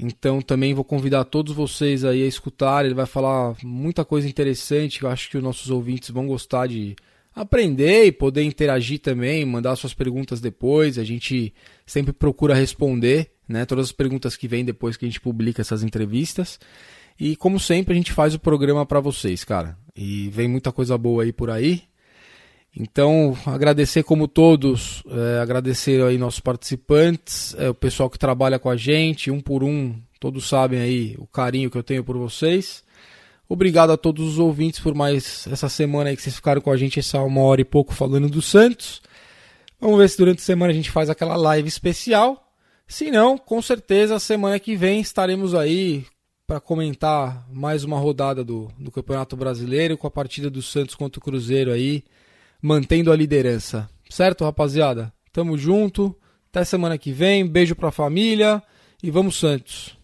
Então também vou convidar todos vocês aí a escutar. Ele vai falar muita coisa interessante eu acho que os nossos ouvintes vão gostar de aprender e poder interagir também, mandar suas perguntas depois. A gente sempre procura responder, né? Todas as perguntas que vêm depois que a gente publica essas entrevistas. E como sempre a gente faz o programa para vocês, cara. E vem muita coisa boa aí por aí. Então, agradecer como todos, é, agradecer aí nossos participantes, é, o pessoal que trabalha com a gente, um por um, todos sabem aí o carinho que eu tenho por vocês. Obrigado a todos os ouvintes por mais essa semana aí que vocês ficaram com a gente, essa uma hora e pouco falando do Santos. Vamos ver se durante a semana a gente faz aquela live especial. Se não, com certeza semana que vem estaremos aí para comentar mais uma rodada do, do Campeonato Brasileiro com a partida do Santos contra o Cruzeiro aí mantendo a liderança. Certo, rapaziada? Tamo junto. Até semana que vem. Beijo pra família e vamos Santos.